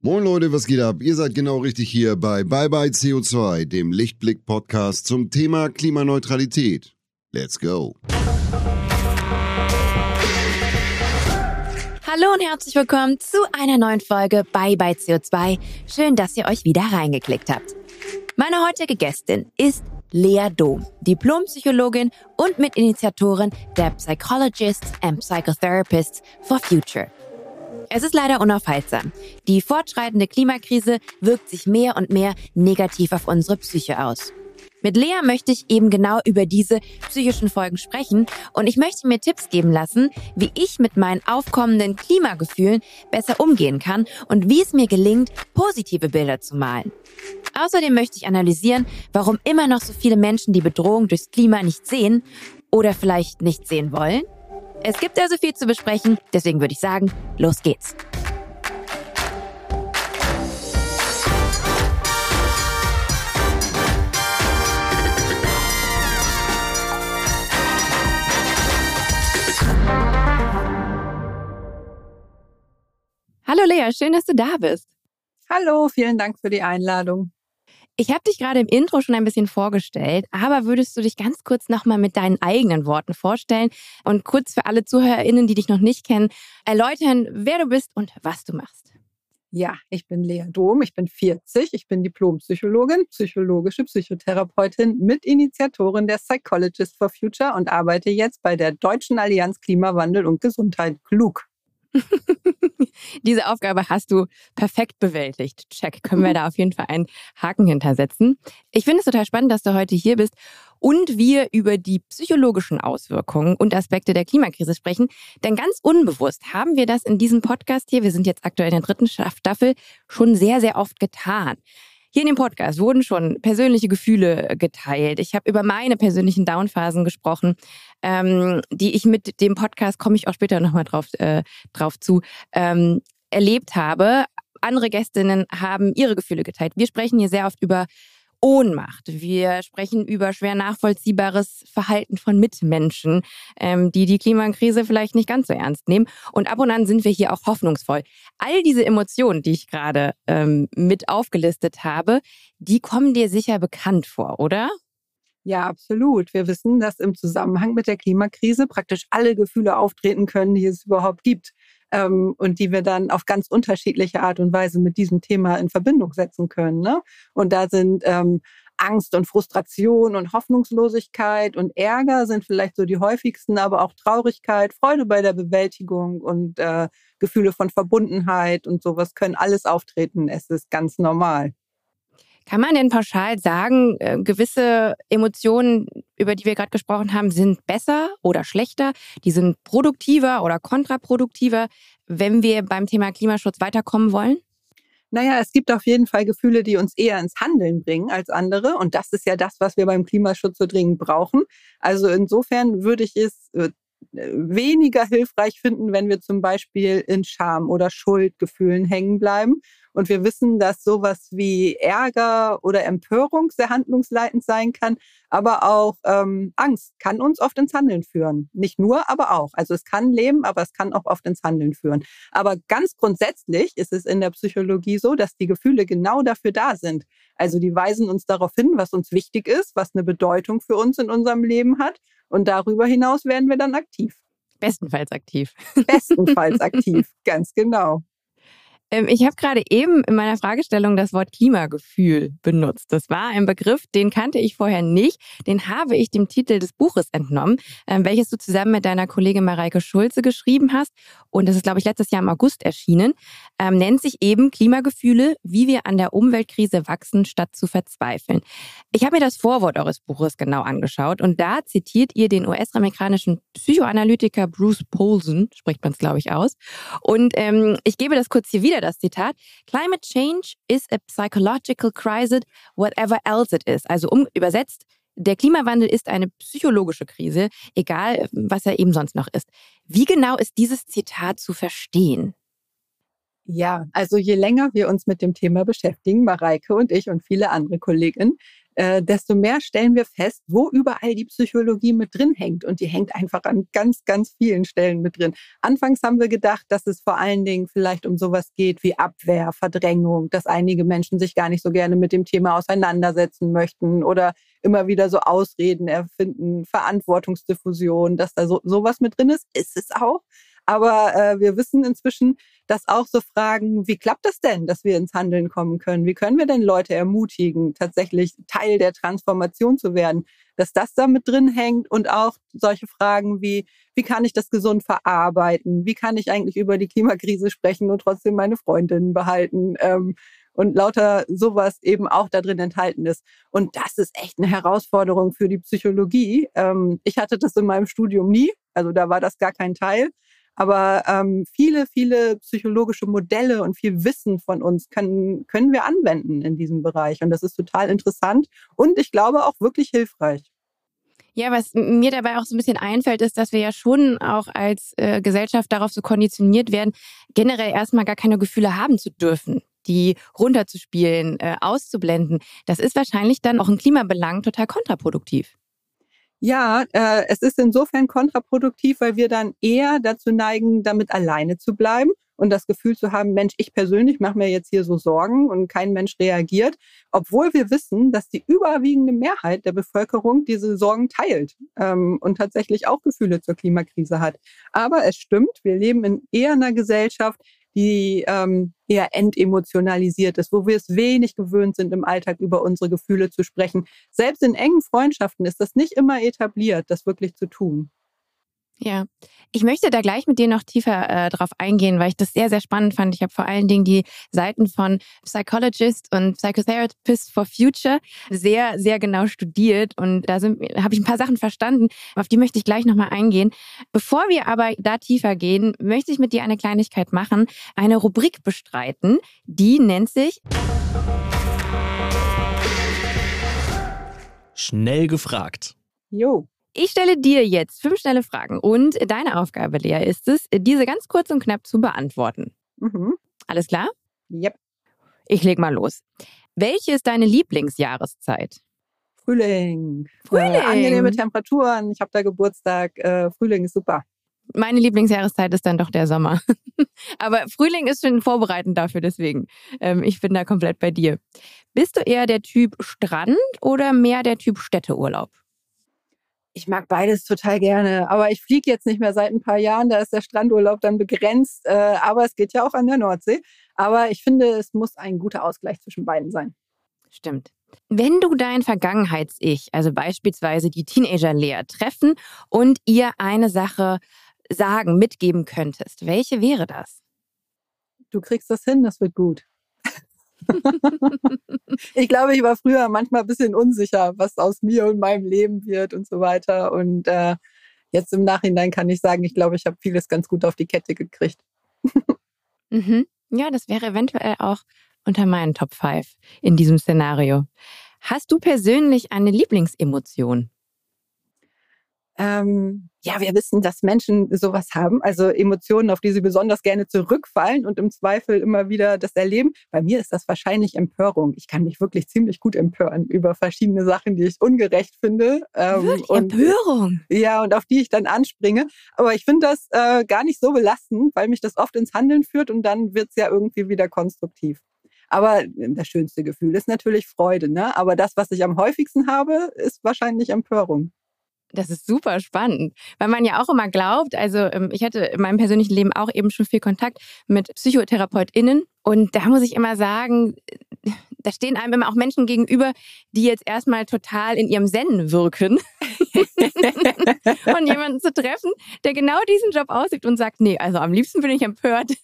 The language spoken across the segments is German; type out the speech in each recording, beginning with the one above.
Moin Leute, was geht ab? Ihr seid genau richtig hier bei Bye Bye CO2, dem Lichtblick-Podcast zum Thema Klimaneutralität. Let's go! Hallo und herzlich willkommen zu einer neuen Folge Bye Bye CO2. Schön, dass ihr euch wieder reingeklickt habt. Meine heutige Gästin ist Lea Dom, Diplompsychologin und Mitinitiatorin der Psychologists and Psychotherapists for Future. Es ist leider unaufhaltsam. Die fortschreitende Klimakrise wirkt sich mehr und mehr negativ auf unsere Psyche aus. Mit Lea möchte ich eben genau über diese psychischen Folgen sprechen und ich möchte mir Tipps geben lassen, wie ich mit meinen aufkommenden Klimagefühlen besser umgehen kann und wie es mir gelingt, positive Bilder zu malen. Außerdem möchte ich analysieren, warum immer noch so viele Menschen die Bedrohung durchs Klima nicht sehen oder vielleicht nicht sehen wollen es gibt also viel zu besprechen, deswegen würde ich sagen, los geht's. Hallo Lea, schön, dass du da bist. Hallo, vielen Dank für die Einladung. Ich habe dich gerade im Intro schon ein bisschen vorgestellt, aber würdest du dich ganz kurz nochmal mit deinen eigenen Worten vorstellen und kurz für alle ZuhörerInnen, die dich noch nicht kennen, erläutern, wer du bist und was du machst? Ja, ich bin Lea Dom, ich bin 40, ich bin Diplompsychologin, psychologische Psychotherapeutin, Mitinitiatorin der Psychologist for Future und arbeite jetzt bei der Deutschen Allianz Klimawandel und Gesundheit klug. Diese Aufgabe hast du perfekt bewältigt. Check. Können wir da auf jeden Fall einen Haken hintersetzen. Ich finde es total spannend, dass du heute hier bist und wir über die psychologischen Auswirkungen und Aspekte der Klimakrise sprechen. Denn ganz unbewusst haben wir das in diesem Podcast hier, wir sind jetzt aktuell in der dritten Staffel, schon sehr, sehr oft getan. Hier in dem Podcast wurden schon persönliche Gefühle geteilt. Ich habe über meine persönlichen Downphasen gesprochen, ähm, die ich mit dem Podcast, komme ich auch später nochmal drauf, äh, drauf zu, ähm, erlebt habe. Andere Gästinnen haben ihre Gefühle geteilt. Wir sprechen hier sehr oft über Ohnmacht. Wir sprechen über schwer nachvollziehbares Verhalten von Mitmenschen, ähm, die die Klimakrise vielleicht nicht ganz so ernst nehmen. Und ab und an sind wir hier auch hoffnungsvoll. All diese Emotionen, die ich gerade ähm, mit aufgelistet habe, die kommen dir sicher bekannt vor, oder? Ja, absolut. Wir wissen, dass im Zusammenhang mit der Klimakrise praktisch alle Gefühle auftreten können, die es überhaupt gibt ähm, und die wir dann auf ganz unterschiedliche Art und Weise mit diesem Thema in Verbindung setzen können. Ne? Und da sind ähm, Angst und Frustration und Hoffnungslosigkeit und Ärger sind vielleicht so die häufigsten, aber auch Traurigkeit, Freude bei der Bewältigung und äh, Gefühle von Verbundenheit und sowas können alles auftreten. Es ist ganz normal. Kann man denn pauschal sagen, äh, gewisse Emotionen, über die wir gerade gesprochen haben, sind besser oder schlechter? Die sind produktiver oder kontraproduktiver, wenn wir beim Thema Klimaschutz weiterkommen wollen? Naja, es gibt auf jeden Fall Gefühle, die uns eher ins Handeln bringen als andere. Und das ist ja das, was wir beim Klimaschutz so dringend brauchen. Also insofern würde ich es äh, weniger hilfreich finden, wenn wir zum Beispiel in Scham oder Schuldgefühlen hängen bleiben. Und wir wissen, dass sowas wie Ärger oder Empörung sehr handlungsleitend sein kann, aber auch ähm, Angst kann uns oft ins Handeln führen. Nicht nur, aber auch. Also es kann leben, aber es kann auch oft ins Handeln führen. Aber ganz grundsätzlich ist es in der Psychologie so, dass die Gefühle genau dafür da sind. Also die weisen uns darauf hin, was uns wichtig ist, was eine Bedeutung für uns in unserem Leben hat. Und darüber hinaus werden wir dann aktiv. Bestenfalls aktiv. Bestenfalls aktiv, ganz genau. Ähm, ich habe gerade eben in meiner Fragestellung das Wort Klimagefühl benutzt. Das war ein Begriff, den kannte ich vorher nicht. Den habe ich dem Titel des Buches entnommen, ähm, welches du zusammen mit deiner Kollegin Mareike Schulze geschrieben hast. Und das ist, glaube ich, letztes Jahr im August erschienen. Ähm, nennt sich eben Klimagefühle, wie wir an der Umweltkrise wachsen, statt zu verzweifeln. Ich habe mir das Vorwort eures Buches genau angeschaut und da zitiert ihr den US-amerikanischen Psychoanalytiker Bruce Polson, spricht man es, glaube ich, aus. Und ähm, ich gebe das kurz hier wieder wieder das Zitat. Climate change is a psychological crisis, whatever else it is. Also um, übersetzt, der Klimawandel ist eine psychologische Krise, egal was er eben sonst noch ist. Wie genau ist dieses Zitat zu verstehen? Ja, also je länger wir uns mit dem Thema beschäftigen, Mareike und ich und viele andere Kolleginnen, äh, desto mehr stellen wir fest, wo überall die Psychologie mit drin hängt. Und die hängt einfach an ganz, ganz vielen Stellen mit drin. Anfangs haben wir gedacht, dass es vor allen Dingen vielleicht um sowas geht wie Abwehr, Verdrängung, dass einige Menschen sich gar nicht so gerne mit dem Thema auseinandersetzen möchten oder immer wieder so Ausreden erfinden, Verantwortungsdiffusion, dass da so sowas mit drin ist. Ist es auch. Aber äh, wir wissen inzwischen, dass auch so Fragen, wie klappt das denn, dass wir ins Handeln kommen können? Wie können wir denn Leute ermutigen, tatsächlich Teil der Transformation zu werden? Dass das da mit drin hängt und auch solche Fragen wie, wie kann ich das gesund verarbeiten? Wie kann ich eigentlich über die Klimakrise sprechen und trotzdem meine Freundinnen behalten? Ähm, und lauter sowas eben auch da drin enthalten ist. Und das ist echt eine Herausforderung für die Psychologie. Ähm, ich hatte das in meinem Studium nie, also da war das gar kein Teil. Aber ähm, viele, viele psychologische Modelle und viel Wissen von uns können, können wir anwenden in diesem Bereich. Und das ist total interessant und ich glaube auch wirklich hilfreich. Ja, was mir dabei auch so ein bisschen einfällt, ist, dass wir ja schon auch als äh, Gesellschaft darauf so konditioniert werden, generell erstmal gar keine Gefühle haben zu dürfen, die runterzuspielen, äh, auszublenden. Das ist wahrscheinlich dann auch im Klimabelang total kontraproduktiv. Ja, äh, es ist insofern kontraproduktiv, weil wir dann eher dazu neigen, damit alleine zu bleiben und das Gefühl zu haben, Mensch, ich persönlich mache mir jetzt hier so Sorgen und kein Mensch reagiert, obwohl wir wissen, dass die überwiegende Mehrheit der Bevölkerung diese Sorgen teilt ähm, und tatsächlich auch Gefühle zur Klimakrise hat. Aber es stimmt, wir leben in eher einer Gesellschaft, die ähm, eher entemotionalisiert ist, wo wir es wenig gewöhnt sind, im Alltag über unsere Gefühle zu sprechen. Selbst in engen Freundschaften ist das nicht immer etabliert, das wirklich zu tun. Ja, ich möchte da gleich mit dir noch tiefer äh, drauf eingehen, weil ich das sehr, sehr spannend fand. Ich habe vor allen Dingen die Seiten von Psychologist und Psychotherapist for Future sehr, sehr genau studiert und da habe ich ein paar Sachen verstanden. Auf die möchte ich gleich nochmal eingehen. Bevor wir aber da tiefer gehen, möchte ich mit dir eine Kleinigkeit machen, eine Rubrik bestreiten, die nennt sich Schnell gefragt. Jo. Ich stelle dir jetzt fünf schnelle Fragen und deine Aufgabe, Lea, ist es, diese ganz kurz und knapp zu beantworten. Mhm. Alles klar? Yep. Ich leg mal los. Welche ist deine Lieblingsjahreszeit? Frühling. Frühling. Äh, angenehme Temperaturen. Ich habe da Geburtstag. Äh, Frühling ist super. Meine Lieblingsjahreszeit ist dann doch der Sommer. Aber Frühling ist schon vorbereitend dafür, deswegen. Ähm, ich bin da komplett bei dir. Bist du eher der Typ Strand oder mehr der Typ Städteurlaub? Ich mag beides total gerne. Aber ich fliege jetzt nicht mehr seit ein paar Jahren. Da ist der Strandurlaub dann begrenzt. Äh, aber es geht ja auch an der Nordsee. Aber ich finde, es muss ein guter Ausgleich zwischen beiden sein. Stimmt. Wenn du dein Vergangenheits-Ich, also beispielsweise die Teenager-Lea, treffen und ihr eine Sache sagen, mitgeben könntest, welche wäre das? Du kriegst das hin, das wird gut ich glaube, ich war früher manchmal ein bisschen unsicher, was aus mir und meinem Leben wird und so weiter. Und äh, jetzt im Nachhinein kann ich sagen, ich glaube, ich habe vieles ganz gut auf die Kette gekriegt. mhm. Ja, das wäre eventuell auch unter meinen Top 5 in diesem Szenario. Hast du persönlich eine Lieblingsemotion? Ähm, ja, wir wissen, dass Menschen sowas haben, also Emotionen, auf die sie besonders gerne zurückfallen und im Zweifel immer wieder das erleben. Bei mir ist das wahrscheinlich Empörung. Ich kann mich wirklich ziemlich gut empören über verschiedene Sachen, die ich ungerecht finde. Ähm, wirklich? Und, Empörung? Ja, und auf die ich dann anspringe. Aber ich finde das äh, gar nicht so belastend, weil mich das oft ins Handeln führt und dann wird's ja irgendwie wieder konstruktiv. Aber das schönste Gefühl ist natürlich Freude. Ne? Aber das, was ich am häufigsten habe, ist wahrscheinlich Empörung. Das ist super spannend, weil man ja auch immer glaubt, also ähm, ich hatte in meinem persönlichen Leben auch eben schon viel Kontakt mit PsychotherapeutInnen und da muss ich immer sagen, da stehen einem immer auch Menschen gegenüber, die jetzt erstmal total in ihrem Zen wirken. und jemanden zu treffen, der genau diesen Job aussieht und sagt, nee, also am liebsten bin ich empört.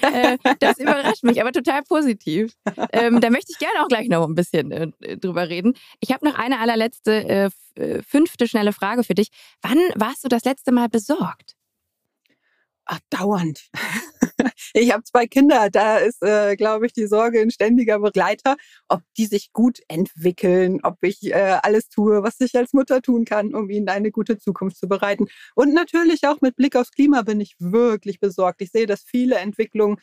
Äh, das überrascht mich, aber total positiv. Ähm, da möchte ich gerne auch gleich noch ein bisschen äh, drüber reden. Ich habe noch eine allerletzte, äh, äh fünfte schnelle Frage für dich. Wann warst du das letzte Mal besorgt? Ach, dauernd. Ich habe zwei Kinder, da ist, äh, glaube ich, die Sorge ein ständiger Begleiter, ob die sich gut entwickeln, ob ich äh, alles tue, was ich als Mutter tun kann, um ihnen eine gute Zukunft zu bereiten. Und natürlich auch mit Blick aufs Klima bin ich wirklich besorgt. Ich sehe, dass viele Entwicklungen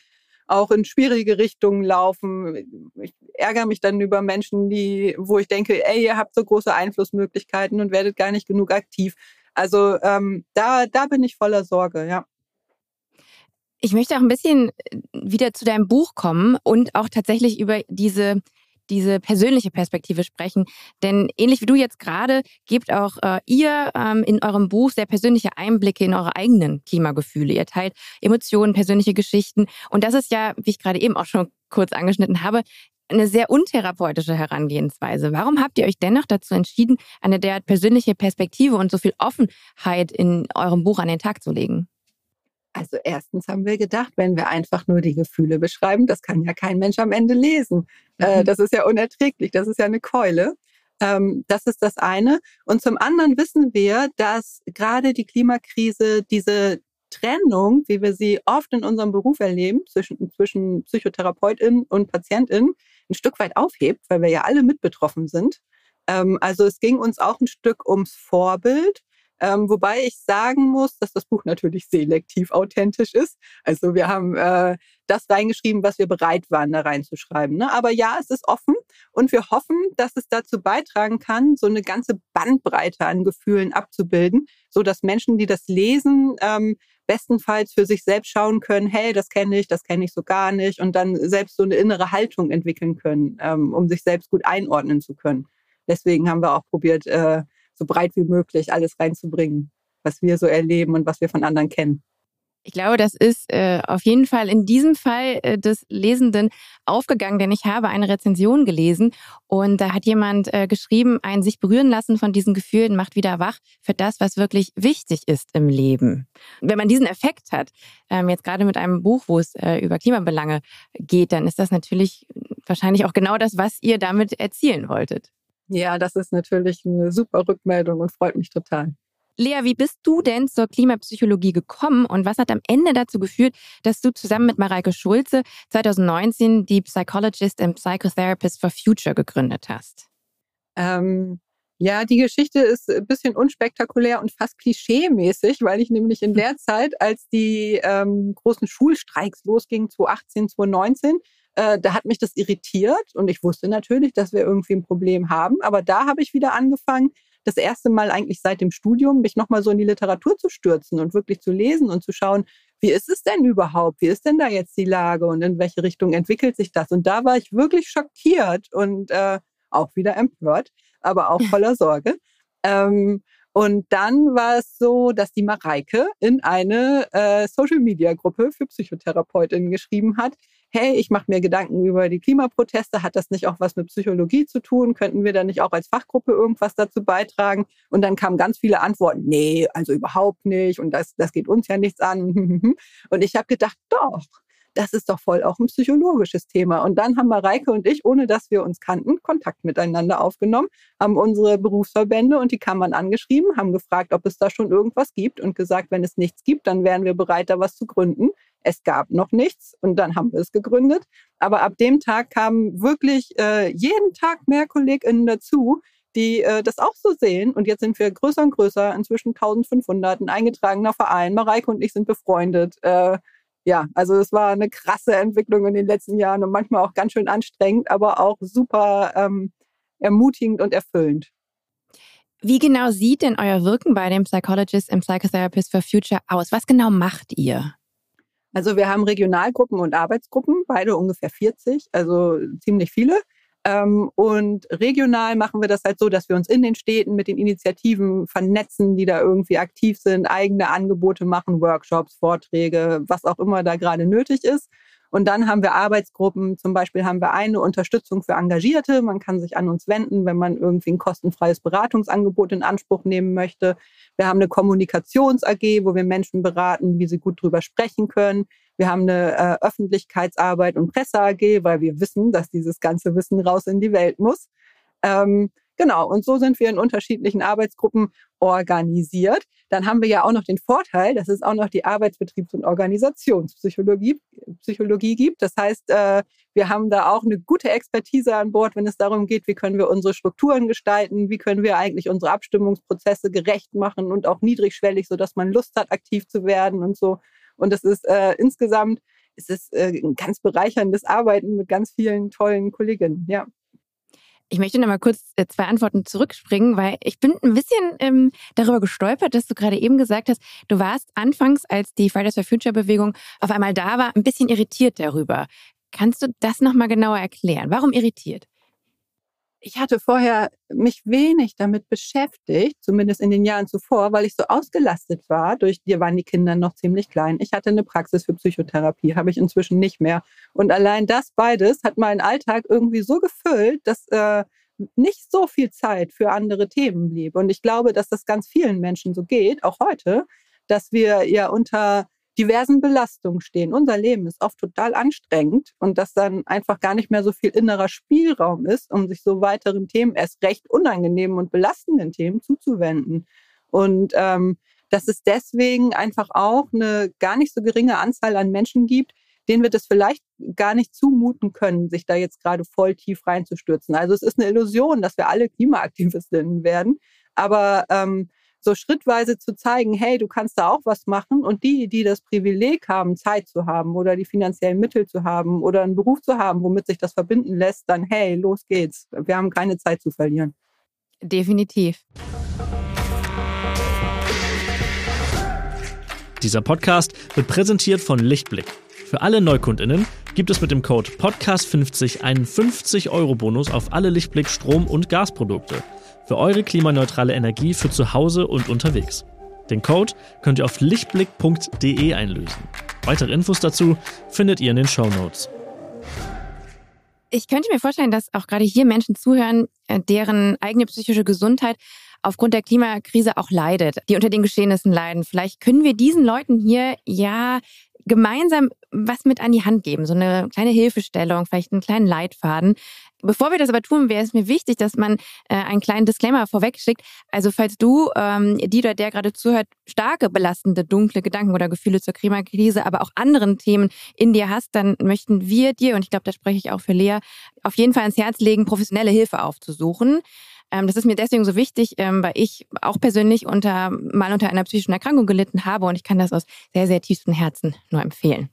auch in schwierige Richtungen laufen. Ich, ärgere mich dann über Menschen, die, wo ich denke, ey, ihr habt so große Einflussmöglichkeiten und werdet gar nicht genug aktiv. Also ähm, da, da bin ich voller Sorge, ja. Ich möchte auch ein bisschen äh, wieder zu deinem Buch kommen und auch tatsächlich über diese diese persönliche Perspektive sprechen. Denn ähnlich wie du jetzt gerade, gebt auch äh, ihr ähm, in eurem Buch sehr persönliche Einblicke in eure eigenen Klimagefühle. Ihr teilt Emotionen, persönliche Geschichten. Und das ist ja, wie ich gerade eben auch schon kurz angeschnitten habe, eine sehr untherapeutische Herangehensweise. Warum habt ihr euch dennoch dazu entschieden, eine derart persönliche Perspektive und so viel Offenheit in eurem Buch an den Tag zu legen? Also erstens haben wir gedacht, wenn wir einfach nur die Gefühle beschreiben, das kann ja kein Mensch am Ende lesen. Äh, mhm. das ist ja unerträglich, das ist ja eine Keule. Ähm, das ist das eine. Und zum anderen wissen wir, dass gerade die Klimakrise diese Trennung, wie wir sie oft in unserem Beruf erleben, zwischen, zwischen Psychotherapeutin und Patientin, ein Stück weit aufhebt, weil wir ja alle mit betroffen sind. Ähm, also es ging uns auch ein Stück ums Vorbild ähm, wobei ich sagen muss, dass das Buch natürlich selektiv authentisch ist. Also wir haben äh, das reingeschrieben, was wir bereit waren, da reinzuschreiben. Ne? Aber ja, es ist offen und wir hoffen, dass es dazu beitragen kann, so eine ganze Bandbreite an Gefühlen abzubilden, so dass Menschen, die das lesen, ähm, bestenfalls für sich selbst schauen können, hey, das kenne ich, das kenne ich so gar nicht und dann selbst so eine innere Haltung entwickeln können, ähm, um sich selbst gut einordnen zu können. Deswegen haben wir auch probiert, äh, so breit wie möglich alles reinzubringen, was wir so erleben und was wir von anderen kennen. Ich glaube, das ist äh, auf jeden Fall in diesem Fall äh, des Lesenden aufgegangen, denn ich habe eine Rezension gelesen und da hat jemand äh, geschrieben, ein sich berühren lassen von diesen Gefühlen macht wieder wach für das, was wirklich wichtig ist im Leben. Wenn man diesen Effekt hat, ähm, jetzt gerade mit einem Buch, wo es äh, über Klimabelange geht, dann ist das natürlich wahrscheinlich auch genau das, was ihr damit erzielen wolltet. Ja, das ist natürlich eine super Rückmeldung und freut mich total. Lea, wie bist du denn zur Klimapsychologie gekommen und was hat am Ende dazu geführt, dass du zusammen mit Mareike Schulze 2019 die Psychologist and Psychotherapist for Future gegründet hast? Ähm, ja, die Geschichte ist ein bisschen unspektakulär und fast klischee-mäßig, weil ich nämlich in der Zeit, als die ähm, großen Schulstreiks losgingen, 2018, 2019, äh, da hat mich das irritiert und ich wusste natürlich, dass wir irgendwie ein Problem haben. Aber da habe ich wieder angefangen, das erste Mal eigentlich seit dem Studium, mich nochmal so in die Literatur zu stürzen und wirklich zu lesen und zu schauen, wie ist es denn überhaupt? Wie ist denn da jetzt die Lage und in welche Richtung entwickelt sich das? Und da war ich wirklich schockiert und äh, auch wieder empört, aber auch voller Sorge. Ähm, und dann war es so, dass die Mareike in eine äh, Social-Media-Gruppe für Psychotherapeutinnen geschrieben hat, hey, ich mache mir Gedanken über die Klimaproteste, hat das nicht auch was mit Psychologie zu tun? Könnten wir da nicht auch als Fachgruppe irgendwas dazu beitragen? Und dann kamen ganz viele Antworten, nee, also überhaupt nicht und das, das geht uns ja nichts an. Und ich habe gedacht, doch, das ist doch voll auch ein psychologisches Thema. Und dann haben Mareike und ich, ohne dass wir uns kannten, Kontakt miteinander aufgenommen, haben unsere Berufsverbände und die Kammern angeschrieben, haben gefragt, ob es da schon irgendwas gibt und gesagt, wenn es nichts gibt, dann wären wir bereit, da was zu gründen. Es gab noch nichts und dann haben wir es gegründet. Aber ab dem Tag kamen wirklich äh, jeden Tag mehr KollegInnen dazu, die äh, das auch so sehen. Und jetzt sind wir größer und größer, inzwischen 1500, ein eingetragener Verein. Mareike und ich sind befreundet. Äh, ja, also es war eine krasse Entwicklung in den letzten Jahren und manchmal auch ganz schön anstrengend, aber auch super ähm, ermutigend und erfüllend. Wie genau sieht denn euer Wirken bei dem Psychologist and Psychotherapist for Future aus? Was genau macht ihr? Also wir haben Regionalgruppen und Arbeitsgruppen, beide ungefähr 40, also ziemlich viele. Ähm, und regional machen wir das halt so, dass wir uns in den Städten mit den Initiativen vernetzen, die da irgendwie aktiv sind, eigene Angebote machen, Workshops, Vorträge, was auch immer da gerade nötig ist. Und dann haben wir Arbeitsgruppen, zum Beispiel haben wir eine Unterstützung für Engagierte. Man kann sich an uns wenden, wenn man irgendwie ein kostenfreies Beratungsangebot in Anspruch nehmen möchte. Wir haben eine Kommunikations-AG, wo wir Menschen beraten, wie sie gut drüber sprechen können. Wir haben eine äh, Öffentlichkeitsarbeit und Presse-AG, weil wir wissen, dass dieses ganze Wissen raus in die Welt muss. Ähm, genau, und so sind wir in unterschiedlichen Arbeitsgruppen organisiert. Dann haben wir ja auch noch den Vorteil, dass es auch noch die Arbeitsbetriebs- und Organisationspsychologie Psychologie gibt. Das heißt, äh, wir haben da auch eine gute Expertise an Bord, wenn es darum geht, wie können wir unsere Strukturen gestalten, wie können wir eigentlich unsere Abstimmungsprozesse gerecht machen und auch niedrigschwellig, sodass man Lust hat, aktiv zu werden und so. Und es ist äh, insgesamt es ist äh, ein ganz bereicherndes Arbeiten mit ganz vielen tollen Kolleginnen. Ja. Ich möchte noch mal kurz äh, zwei Antworten zurückspringen, weil ich bin ein bisschen ähm, darüber gestolpert, dass du gerade eben gesagt hast, du warst anfangs, als die Fridays for Future Bewegung auf einmal da war, ein bisschen irritiert darüber. Kannst du das noch mal genauer erklären? Warum irritiert? Ich hatte vorher mich wenig damit beschäftigt, zumindest in den Jahren zuvor, weil ich so ausgelastet war. Durch dir waren die Kinder noch ziemlich klein. Ich hatte eine Praxis für Psychotherapie, habe ich inzwischen nicht mehr. Und allein das beides hat meinen Alltag irgendwie so gefüllt, dass äh, nicht so viel Zeit für andere Themen blieb. Und ich glaube, dass das ganz vielen Menschen so geht, auch heute, dass wir ja unter diversen Belastungen stehen. Unser Leben ist oft total anstrengend und dass dann einfach gar nicht mehr so viel innerer Spielraum ist, um sich so weiteren Themen, erst recht unangenehmen und belastenden Themen zuzuwenden. Und ähm, dass es deswegen einfach auch eine gar nicht so geringe Anzahl an Menschen gibt, denen wir das vielleicht gar nicht zumuten können, sich da jetzt gerade voll tief reinzustürzen. Also es ist eine Illusion, dass wir alle Klimaaktivistinnen werden. Aber ähm, so schrittweise zu zeigen, hey, du kannst da auch was machen und die, die das Privileg haben, Zeit zu haben oder die finanziellen Mittel zu haben oder einen Beruf zu haben, womit sich das verbinden lässt, dann hey, los geht's. Wir haben keine Zeit zu verlieren. Definitiv. Dieser Podcast wird präsentiert von Lichtblick. Für alle Neukundinnen gibt es mit dem Code Podcast50 einen 50-Euro-Bonus auf alle Lichtblick Strom- und Gasprodukte für eure klimaneutrale Energie für zu Hause und unterwegs. Den Code könnt ihr auf lichtblick.de einlösen. Weitere Infos dazu findet ihr in den Show Notes. Ich könnte mir vorstellen, dass auch gerade hier Menschen zuhören, äh, deren eigene psychische Gesundheit aufgrund der Klimakrise auch leidet, die unter den Geschehnissen leiden. Vielleicht können wir diesen Leuten hier ja gemeinsam was mit an die Hand geben, so eine kleine Hilfestellung, vielleicht einen kleinen Leitfaden. Bevor wir das aber tun, wäre es mir wichtig, dass man äh, einen kleinen Disclaimer vorweg schickt. Also falls du, ähm, die oder der gerade zuhört, starke belastende, dunkle Gedanken oder Gefühle zur Klimakrise, aber auch anderen Themen in dir hast, dann möchten wir dir, und ich glaube, da spreche ich auch für Lea, auf jeden Fall ans Herz legen, professionelle Hilfe aufzusuchen. Ähm, das ist mir deswegen so wichtig, ähm, weil ich auch persönlich unter, mal unter einer psychischen Erkrankung gelitten habe und ich kann das aus sehr, sehr tiefstem Herzen nur empfehlen.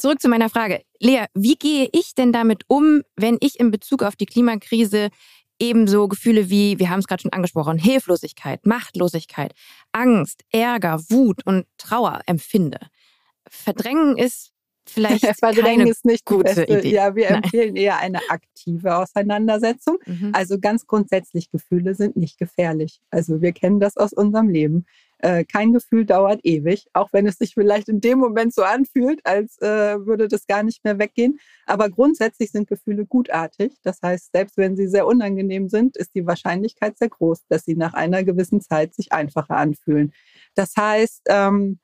Zurück zu meiner Frage. Lea, wie gehe ich denn damit um, wenn ich in Bezug auf die Klimakrise ebenso Gefühle wie, wir haben es gerade schon angesprochen, Hilflosigkeit, Machtlosigkeit, Angst, Ärger, Wut und Trauer empfinde? Verdrängen ist vielleicht Verdrängen ist nicht gute. Idee. Ja, wir Nein. empfehlen eher eine aktive Auseinandersetzung. Mhm. Also ganz grundsätzlich, Gefühle sind nicht gefährlich. Also wir kennen das aus unserem Leben. Äh, kein Gefühl dauert ewig, auch wenn es sich vielleicht in dem Moment so anfühlt, als äh, würde das gar nicht mehr weggehen. Aber grundsätzlich sind Gefühle gutartig. Das heißt, selbst wenn sie sehr unangenehm sind, ist die Wahrscheinlichkeit sehr groß, dass sie nach einer gewissen Zeit sich einfacher anfühlen. Das heißt, ähm,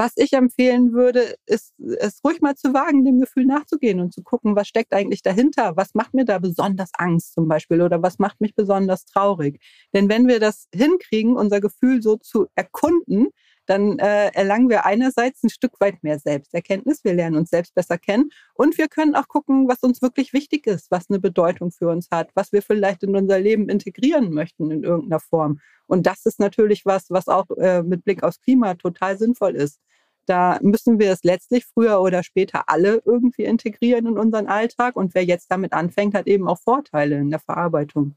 was ich empfehlen würde, ist es ruhig mal zu wagen, dem Gefühl nachzugehen und zu gucken, was steckt eigentlich dahinter? Was macht mir da besonders Angst zum Beispiel oder was macht mich besonders traurig? Denn wenn wir das hinkriegen, unser Gefühl so zu erkunden, dann äh, erlangen wir einerseits ein Stück weit mehr Selbsterkenntnis, wir lernen uns selbst besser kennen und wir können auch gucken, was uns wirklich wichtig ist, was eine Bedeutung für uns hat, was wir vielleicht in unser Leben integrieren möchten in irgendeiner Form. Und das ist natürlich was, was auch äh, mit Blick aufs Klima total sinnvoll ist. Da müssen wir es letztlich früher oder später alle irgendwie integrieren in unseren Alltag. Und wer jetzt damit anfängt, hat eben auch Vorteile in der Verarbeitung.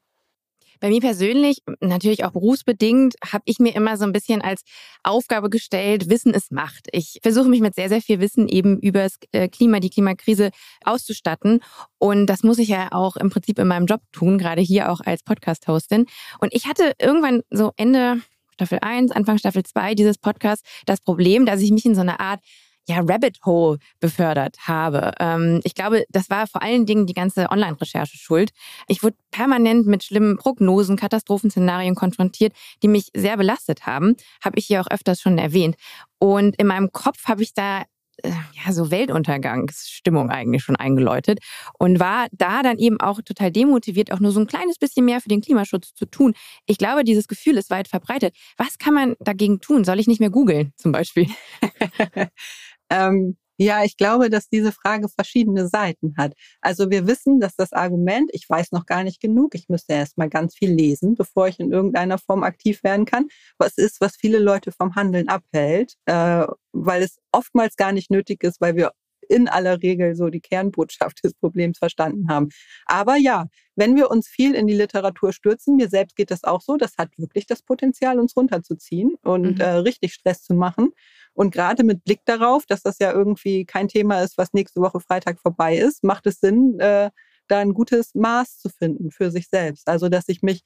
Bei mir persönlich, natürlich auch berufsbedingt, habe ich mir immer so ein bisschen als Aufgabe gestellt, Wissen ist Macht. Ich versuche mich mit sehr, sehr viel Wissen eben über das äh, Klima, die Klimakrise auszustatten. Und das muss ich ja auch im Prinzip in meinem Job tun, gerade hier auch als Podcast-Hostin. Und ich hatte irgendwann so Ende Staffel 1, Anfang Staffel 2 dieses Podcasts das Problem, dass ich mich in so eine Art ja, Rabbit Hole befördert habe. Ähm, ich glaube, das war vor allen Dingen die ganze Online-Recherche schuld. Ich wurde permanent mit schlimmen Prognosen, Katastrophenszenarien konfrontiert, die mich sehr belastet haben. Habe ich hier auch öfters schon erwähnt. Und in meinem Kopf habe ich da ja, so Weltuntergangsstimmung eigentlich schon eingeläutet und war da dann eben auch total demotiviert, auch nur so ein kleines bisschen mehr für den Klimaschutz zu tun. Ich glaube, dieses Gefühl ist weit verbreitet. Was kann man dagegen tun? Soll ich nicht mehr googeln zum Beispiel? ähm, ja, ich glaube, dass diese Frage verschiedene Seiten hat. Also wir wissen, dass das Argument, ich weiß noch gar nicht genug, ich müsste erst mal ganz viel lesen, bevor ich in irgendeiner Form aktiv werden kann, was ist, was viele Leute vom Handeln abhält, äh, weil es oftmals gar nicht nötig ist, weil wir in aller Regel so die Kernbotschaft des Problems verstanden haben. Aber ja, wenn wir uns viel in die Literatur stürzen, mir selbst geht das auch so, das hat wirklich das Potenzial, uns runterzuziehen und mhm. äh, richtig Stress zu machen. Und gerade mit Blick darauf, dass das ja irgendwie kein Thema ist, was nächste Woche Freitag vorbei ist, macht es Sinn, äh, da ein gutes Maß zu finden für sich selbst. Also, dass ich mich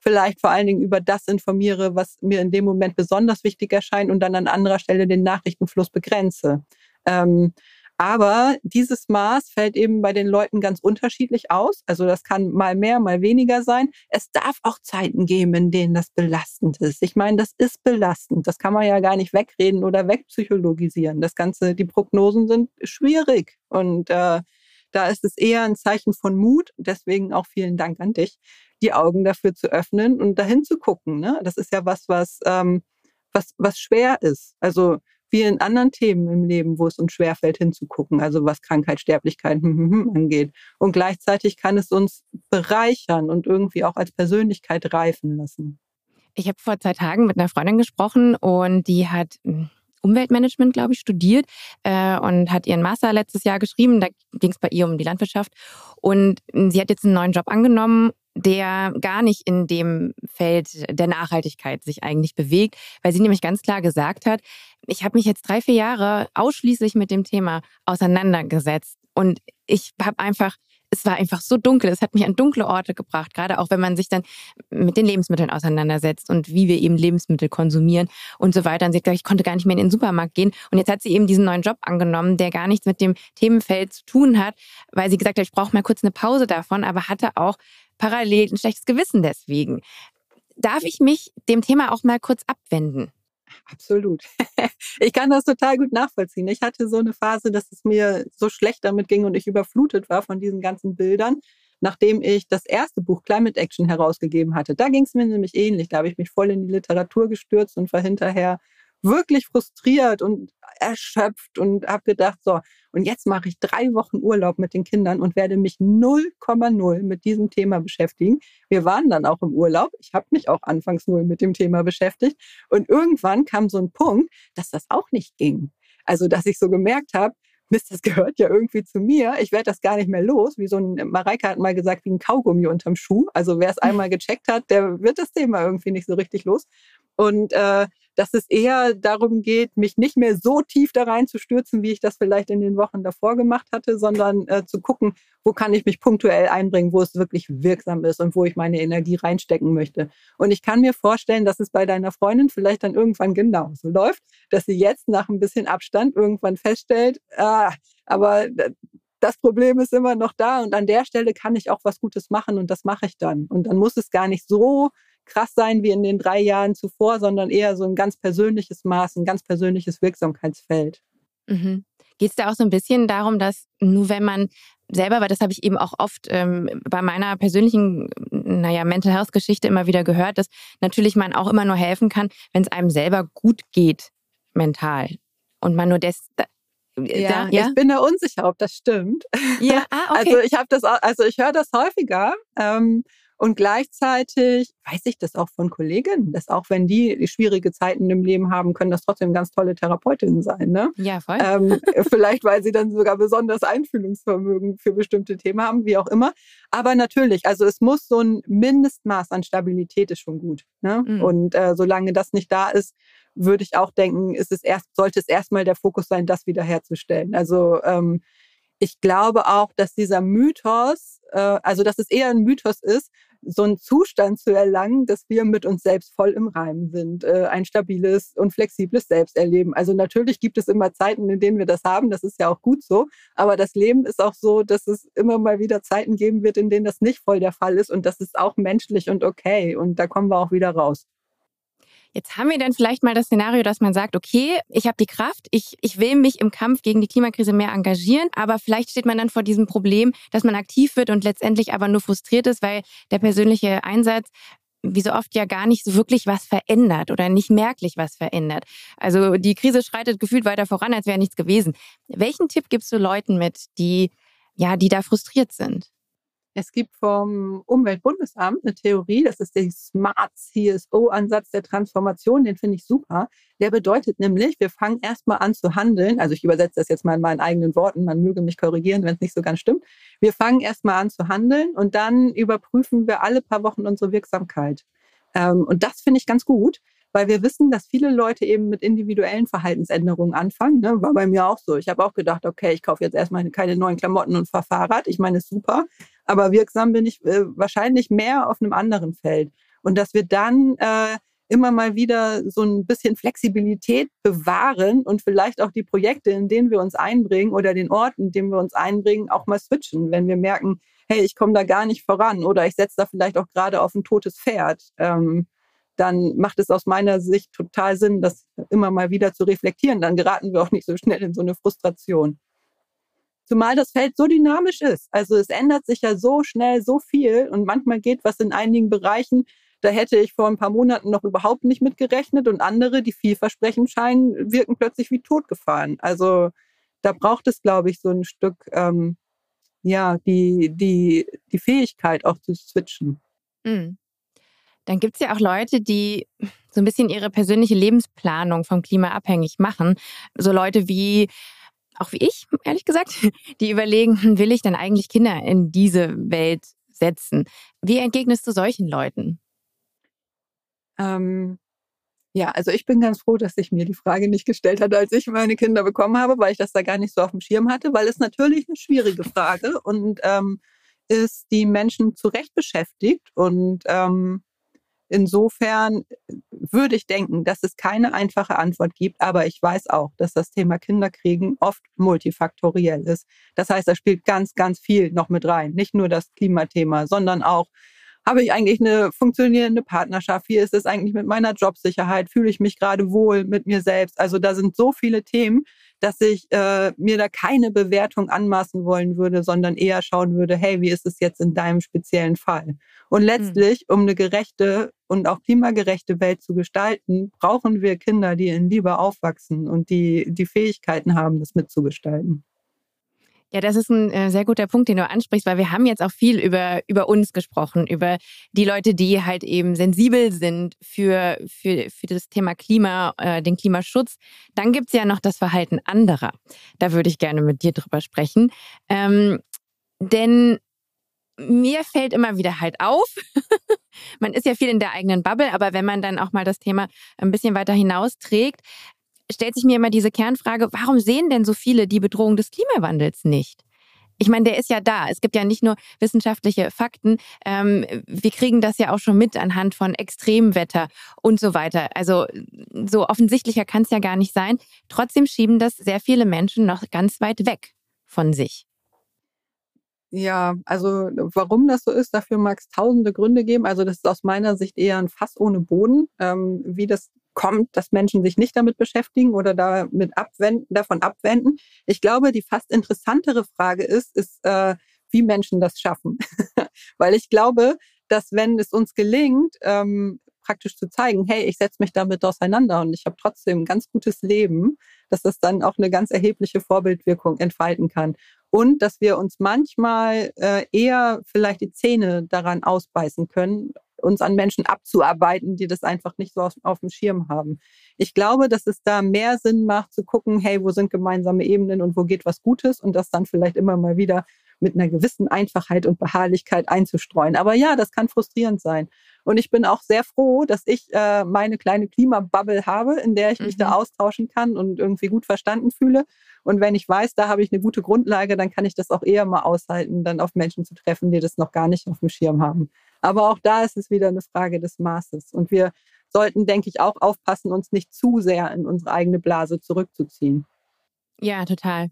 vielleicht vor allen Dingen über das informiere, was mir in dem Moment besonders wichtig erscheint und dann an anderer Stelle den Nachrichtenfluss begrenze. Ähm, aber dieses Maß fällt eben bei den Leuten ganz unterschiedlich aus. Also das kann mal mehr, mal weniger sein. Es darf auch Zeiten geben, in denen das belastend ist. Ich meine, das ist belastend. Das kann man ja gar nicht wegreden oder wegpsychologisieren. Das Ganze, die Prognosen sind schwierig. Und äh, da ist es eher ein Zeichen von Mut. Deswegen auch vielen Dank an dich, die Augen dafür zu öffnen und dahin zu gucken. Ne? Das ist ja was, was, ähm, was, was schwer ist. Also wie in anderen Themen im Leben, wo es uns schwerfällt hinzugucken, also was Krankheit, Sterblichkeit hm, hm, hm, angeht. Und gleichzeitig kann es uns bereichern und irgendwie auch als Persönlichkeit reifen lassen. Ich habe vor zwei Tagen mit einer Freundin gesprochen und die hat Umweltmanagement, glaube ich, studiert äh, und hat ihren Master letztes Jahr geschrieben. Da ging es bei ihr um die Landwirtschaft. Und sie hat jetzt einen neuen Job angenommen der gar nicht in dem Feld der Nachhaltigkeit sich eigentlich bewegt, weil sie nämlich ganz klar gesagt hat, ich habe mich jetzt drei, vier Jahre ausschließlich mit dem Thema auseinandergesetzt und ich habe einfach es war einfach so dunkel. Es hat mich an dunkle Orte gebracht, gerade auch wenn man sich dann mit den Lebensmitteln auseinandersetzt und wie wir eben Lebensmittel konsumieren und so weiter. Und sie hat gesagt, ich konnte gar nicht mehr in den Supermarkt gehen. Und jetzt hat sie eben diesen neuen Job angenommen, der gar nichts mit dem Themenfeld zu tun hat, weil sie gesagt hat, ich brauche mal kurz eine Pause davon, aber hatte auch parallel ein schlechtes Gewissen deswegen. Darf ich mich dem Thema auch mal kurz abwenden? Absolut. Ich kann das total gut nachvollziehen. Ich hatte so eine Phase, dass es mir so schlecht damit ging und ich überflutet war von diesen ganzen Bildern, nachdem ich das erste Buch Climate Action herausgegeben hatte. Da ging es mir nämlich ähnlich. Da habe ich mich voll in die Literatur gestürzt und war hinterher wirklich frustriert und erschöpft und habe gedacht, so, und jetzt mache ich drei Wochen Urlaub mit den Kindern und werde mich 0,0 mit diesem Thema beschäftigen. Wir waren dann auch im Urlaub. Ich habe mich auch anfangs null mit dem Thema beschäftigt. Und irgendwann kam so ein Punkt, dass das auch nicht ging. Also, dass ich so gemerkt habe, Mist, das gehört ja irgendwie zu mir. Ich werde das gar nicht mehr los. Wie so ein, Mareike hat mal gesagt, wie ein Kaugummi unterm Schuh. Also wer es einmal gecheckt hat, der wird das Thema irgendwie nicht so richtig los. Und äh, dass es eher darum geht, mich nicht mehr so tief da reinzustürzen, wie ich das vielleicht in den Wochen davor gemacht hatte, sondern äh, zu gucken, wo kann ich mich punktuell einbringen, wo es wirklich wirksam ist und wo ich meine Energie reinstecken möchte. Und ich kann mir vorstellen, dass es bei deiner Freundin vielleicht dann irgendwann genauso läuft, dass sie jetzt nach ein bisschen Abstand irgendwann feststellt, ah, aber das Problem ist immer noch da und an der Stelle kann ich auch was Gutes machen und das mache ich dann. Und dann muss es gar nicht so krass sein wie in den drei Jahren zuvor, sondern eher so ein ganz persönliches Maß, ein ganz persönliches Wirksamkeitsfeld. Mhm. Geht es da auch so ein bisschen darum, dass nur wenn man selber, weil das habe ich eben auch oft ähm, bei meiner persönlichen, naja, Mental Health Geschichte immer wieder gehört, dass natürlich man auch immer nur helfen kann, wenn es einem selber gut geht, mental. Und man nur das, ja, ja, ich bin da unsicher, ob das stimmt. Ja, ah, okay. Also ich habe das, also ich höre das häufiger. Ähm, und gleichzeitig weiß ich das auch von Kolleginnen, dass auch wenn die schwierige Zeiten im Leben haben, können das trotzdem ganz tolle Therapeutinnen sein. Ne? Ja, voll. Ähm, vielleicht, weil sie dann sogar besonders Einfühlungsvermögen für bestimmte Themen haben, wie auch immer. Aber natürlich, also es muss so ein Mindestmaß an Stabilität ist schon gut. Ne? Mhm. Und äh, solange das nicht da ist, würde ich auch denken, ist es erst, sollte es erstmal der Fokus sein, das wiederherzustellen. Also ähm, ich glaube auch, dass dieser Mythos, äh, also dass es eher ein Mythos ist, so einen Zustand zu erlangen, dass wir mit uns selbst voll im Reim sind, äh, ein stabiles und flexibles Selbsterleben. Also natürlich gibt es immer Zeiten, in denen wir das haben, das ist ja auch gut so, aber das Leben ist auch so, dass es immer mal wieder Zeiten geben wird, in denen das nicht voll der Fall ist und das ist auch menschlich und okay und da kommen wir auch wieder raus. Jetzt haben wir dann vielleicht mal das Szenario, dass man sagt, okay, ich habe die Kraft, ich, ich will mich im Kampf gegen die Klimakrise mehr engagieren, aber vielleicht steht man dann vor diesem Problem, dass man aktiv wird und letztendlich aber nur frustriert ist, weil der persönliche Einsatz wie so oft ja gar nicht so wirklich was verändert oder nicht merklich was verändert. Also die Krise schreitet gefühlt weiter voran, als wäre nichts gewesen. Welchen Tipp gibst du Leuten mit, die ja, die da frustriert sind? Es gibt vom Umweltbundesamt eine Theorie, das ist der Smart CSO-Ansatz der Transformation, den finde ich super. Der bedeutet nämlich, wir fangen erstmal an zu handeln. Also ich übersetze das jetzt mal in meinen eigenen Worten, man möge mich korrigieren, wenn es nicht so ganz stimmt. Wir fangen erstmal an zu handeln und dann überprüfen wir alle paar Wochen unsere Wirksamkeit. Ähm, und das finde ich ganz gut, weil wir wissen, dass viele Leute eben mit individuellen Verhaltensänderungen anfangen. Ne? War bei mir auch so. Ich habe auch gedacht, okay, ich kaufe jetzt erstmal keine neuen Klamotten und fahre Fahrrad. Ich meine, super. Aber wirksam bin ich äh, wahrscheinlich mehr auf einem anderen Feld. Und dass wir dann äh, immer mal wieder so ein bisschen Flexibilität bewahren und vielleicht auch die Projekte, in denen wir uns einbringen oder den Orten, in denen wir uns einbringen, auch mal switchen, wenn wir merken, hey, ich komme da gar nicht voran oder ich setze da vielleicht auch gerade auf ein totes Pferd. Ähm, dann macht es aus meiner Sicht total Sinn, das immer mal wieder zu reflektieren. Dann geraten wir auch nicht so schnell in so eine Frustration. Zumal das Feld so dynamisch ist. Also es ändert sich ja so schnell so viel und manchmal geht was in einigen Bereichen, da hätte ich vor ein paar Monaten noch überhaupt nicht mitgerechnet und andere, die vielversprechend scheinen, wirken plötzlich wie totgefahren. Also da braucht es, glaube ich, so ein Stück, ähm, ja, die, die, die Fähigkeit auch zu switchen. Mhm dann gibt es ja auch Leute, die so ein bisschen ihre persönliche Lebensplanung vom Klima abhängig machen. So Leute wie, auch wie ich, ehrlich gesagt, die überlegen, hm, will ich denn eigentlich Kinder in diese Welt setzen? Wie entgegnest du solchen Leuten? Ähm, ja, also ich bin ganz froh, dass sich mir die Frage nicht gestellt hat, als ich meine Kinder bekommen habe, weil ich das da gar nicht so auf dem Schirm hatte, weil es natürlich eine schwierige Frage und ähm, ist die Menschen zu Recht beschäftigt und ähm, Insofern würde ich denken, dass es keine einfache Antwort gibt, aber ich weiß auch, dass das Thema Kinderkriegen oft multifaktoriell ist. Das heißt, da spielt ganz, ganz viel noch mit rein. Nicht nur das Klimathema, sondern auch habe ich eigentlich eine funktionierende Partnerschaft? Wie ist es eigentlich mit meiner Jobsicherheit? Fühle ich mich gerade wohl mit mir selbst? Also da sind so viele Themen, dass ich äh, mir da keine Bewertung anmaßen wollen würde, sondern eher schauen würde, hey, wie ist es jetzt in deinem speziellen Fall? Und hm. letztlich, um eine gerechte und auch klimagerechte Welt zu gestalten, brauchen wir Kinder, die in Liebe aufwachsen und die die Fähigkeiten haben, das mitzugestalten. Ja, das ist ein äh, sehr guter Punkt, den du ansprichst, weil wir haben jetzt auch viel über, über uns gesprochen, über die Leute, die halt eben sensibel sind für, für, für das Thema Klima, äh, den Klimaschutz. Dann gibt's ja noch das Verhalten anderer. Da würde ich gerne mit dir drüber sprechen. Ähm, denn mir fällt immer wieder halt auf, man ist ja viel in der eigenen Bubble, aber wenn man dann auch mal das Thema ein bisschen weiter hinaus trägt, stellt sich mir immer diese Kernfrage, warum sehen denn so viele die Bedrohung des Klimawandels nicht? Ich meine, der ist ja da. Es gibt ja nicht nur wissenschaftliche Fakten. Ähm, wir kriegen das ja auch schon mit anhand von Extremwetter und so weiter. Also so offensichtlicher kann es ja gar nicht sein. Trotzdem schieben das sehr viele Menschen noch ganz weit weg von sich. Ja, also warum das so ist, dafür mag es tausende Gründe geben. Also das ist aus meiner Sicht eher ein Fass ohne Boden. Ähm, wie das kommt, dass Menschen sich nicht damit beschäftigen oder damit abwenden, davon abwenden. Ich glaube, die fast interessantere Frage ist, ist, äh, wie Menschen das schaffen. Weil ich glaube, dass wenn es uns gelingt, ähm, praktisch zu zeigen, hey, ich setze mich damit auseinander und ich habe trotzdem ein ganz gutes Leben, dass das dann auch eine ganz erhebliche Vorbildwirkung entfalten kann. Und dass wir uns manchmal äh, eher vielleicht die Zähne daran ausbeißen können, uns an Menschen abzuarbeiten, die das einfach nicht so auf, auf, dem Schirm haben. Ich glaube, dass es da mehr Sinn macht zu gucken, hey, wo sind gemeinsame Ebenen und wo geht was Gutes und das dann vielleicht immer mal wieder mit einer gewissen Einfachheit und Beharrlichkeit einzustreuen. Aber ja, das kann frustrierend sein. Und ich bin auch sehr froh, dass ich äh, meine kleine Klimabubble habe, in der ich mich mhm. da austauschen kann und irgendwie gut verstanden fühle. Und wenn ich weiß, da habe ich eine gute Grundlage, dann kann ich das auch eher mal aushalten, dann auf Menschen zu treffen, die das noch gar nicht auf dem Schirm haben. Aber auch da ist es wieder eine Frage des Maßes. Und wir sollten, denke ich, auch aufpassen, uns nicht zu sehr in unsere eigene Blase zurückzuziehen. Ja, total.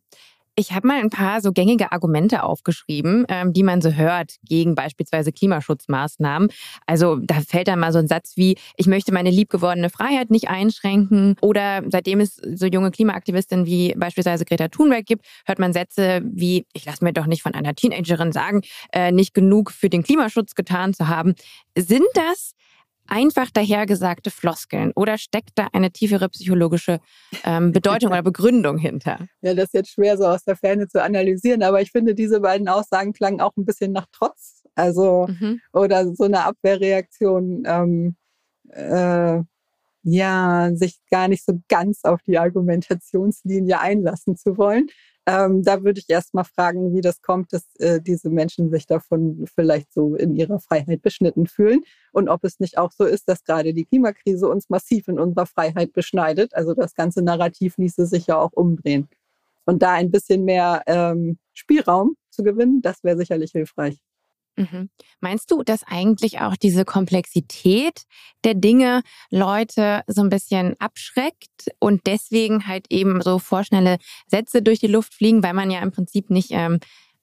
Ich habe mal ein paar so gängige Argumente aufgeschrieben, ähm, die man so hört gegen beispielsweise Klimaschutzmaßnahmen. Also da fällt dann mal so ein Satz wie, ich möchte meine liebgewordene Freiheit nicht einschränken. Oder seitdem es so junge Klimaaktivistinnen wie beispielsweise Greta Thunberg gibt, hört man Sätze wie, ich lasse mir doch nicht von einer Teenagerin sagen, äh, nicht genug für den Klimaschutz getan zu haben. Sind das einfach dahergesagte Floskeln oder steckt da eine tiefere psychologische ähm, Bedeutung oder Begründung hinter? Ja, das ist jetzt schwer so aus der Ferne zu analysieren, aber ich finde, diese beiden Aussagen klangen auch ein bisschen nach Trotz, also mhm. oder so eine Abwehrreaktion. Ähm, äh, ja, sich gar nicht so ganz auf die Argumentationslinie einlassen zu wollen. Ähm, da würde ich erst mal fragen, wie das kommt, dass äh, diese Menschen sich davon vielleicht so in ihrer Freiheit beschnitten fühlen und ob es nicht auch so ist, dass gerade die Klimakrise uns massiv in unserer Freiheit beschneidet. Also das ganze Narrativ ließe sich ja auch umdrehen. Und da ein bisschen mehr ähm, Spielraum zu gewinnen, das wäre sicherlich hilfreich. Mhm. Meinst du, dass eigentlich auch diese Komplexität der Dinge Leute so ein bisschen abschreckt und deswegen halt eben so vorschnelle Sätze durch die Luft fliegen, weil man ja im Prinzip nicht ähm,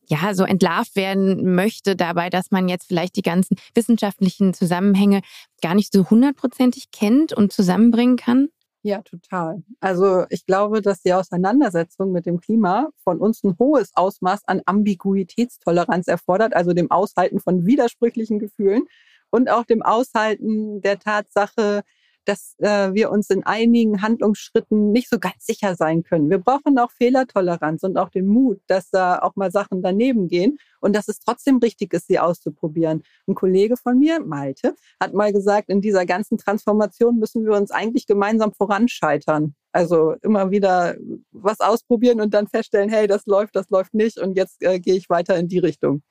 ja so entlarvt werden möchte dabei, dass man jetzt vielleicht die ganzen wissenschaftlichen Zusammenhänge gar nicht so hundertprozentig kennt und zusammenbringen kann? Ja, total. Also ich glaube, dass die Auseinandersetzung mit dem Klima von uns ein hohes Ausmaß an Ambiguitätstoleranz erfordert, also dem Aushalten von widersprüchlichen Gefühlen und auch dem Aushalten der Tatsache, dass äh, wir uns in einigen Handlungsschritten nicht so ganz sicher sein können. Wir brauchen auch Fehlertoleranz und auch den Mut, dass da auch mal Sachen daneben gehen und dass es trotzdem richtig ist, sie auszuprobieren. Ein Kollege von mir, Malte, hat mal gesagt, in dieser ganzen Transformation müssen wir uns eigentlich gemeinsam voranscheitern. Also immer wieder was ausprobieren und dann feststellen, hey, das läuft, das läuft nicht und jetzt äh, gehe ich weiter in die Richtung.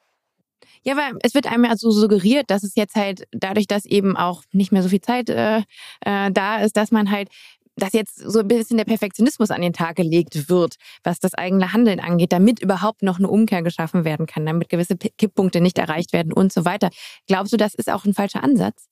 Ja, weil es wird einem ja so suggeriert, dass es jetzt halt dadurch, dass eben auch nicht mehr so viel Zeit äh, äh, da ist, dass man halt dass jetzt so ein bisschen der Perfektionismus an den Tag gelegt wird, was das eigene Handeln angeht, damit überhaupt noch eine Umkehr geschaffen werden kann, damit gewisse Kipppunkte nicht erreicht werden und so weiter. Glaubst du, das ist auch ein falscher Ansatz?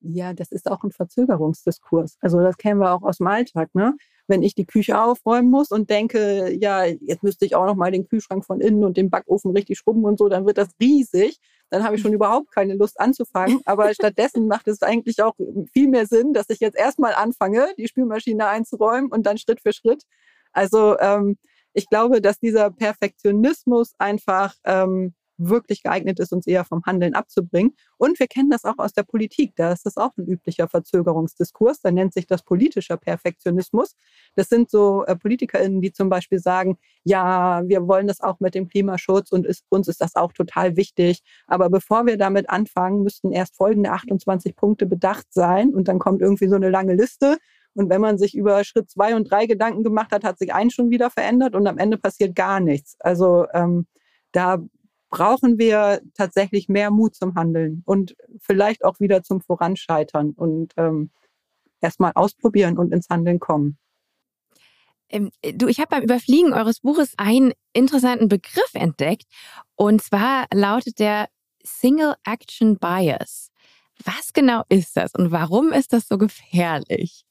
Ja, das ist auch ein Verzögerungsdiskurs. Also das kennen wir auch aus dem Alltag. Ne? Wenn ich die Küche aufräumen muss und denke, ja, jetzt müsste ich auch noch mal den Kühlschrank von innen und den Backofen richtig schrubben und so, dann wird das riesig. Dann habe ich schon überhaupt keine Lust anzufangen. Aber stattdessen macht es eigentlich auch viel mehr Sinn, dass ich jetzt erstmal anfange, die Spülmaschine einzuräumen und dann Schritt für Schritt. Also ähm, ich glaube, dass dieser Perfektionismus einfach ähm, wirklich geeignet ist, uns eher vom Handeln abzubringen. Und wir kennen das auch aus der Politik. Da ist das auch ein üblicher Verzögerungsdiskurs. Da nennt sich das politischer Perfektionismus. Das sind so äh, PolitikerInnen, die zum Beispiel sagen, ja, wir wollen das auch mit dem Klimaschutz und ist, uns ist das auch total wichtig. Aber bevor wir damit anfangen, müssten erst folgende 28 Punkte bedacht sein. Und dann kommt irgendwie so eine lange Liste. Und wenn man sich über Schritt zwei und drei Gedanken gemacht hat, hat sich eins schon wieder verändert und am Ende passiert gar nichts. Also ähm, da brauchen wir tatsächlich mehr Mut zum Handeln und vielleicht auch wieder zum Voranscheitern und ähm, erstmal ausprobieren und ins Handeln kommen. Ähm, du, ich habe beim Überfliegen eures Buches einen interessanten Begriff entdeckt und zwar lautet der Single Action Bias. Was genau ist das und warum ist das so gefährlich?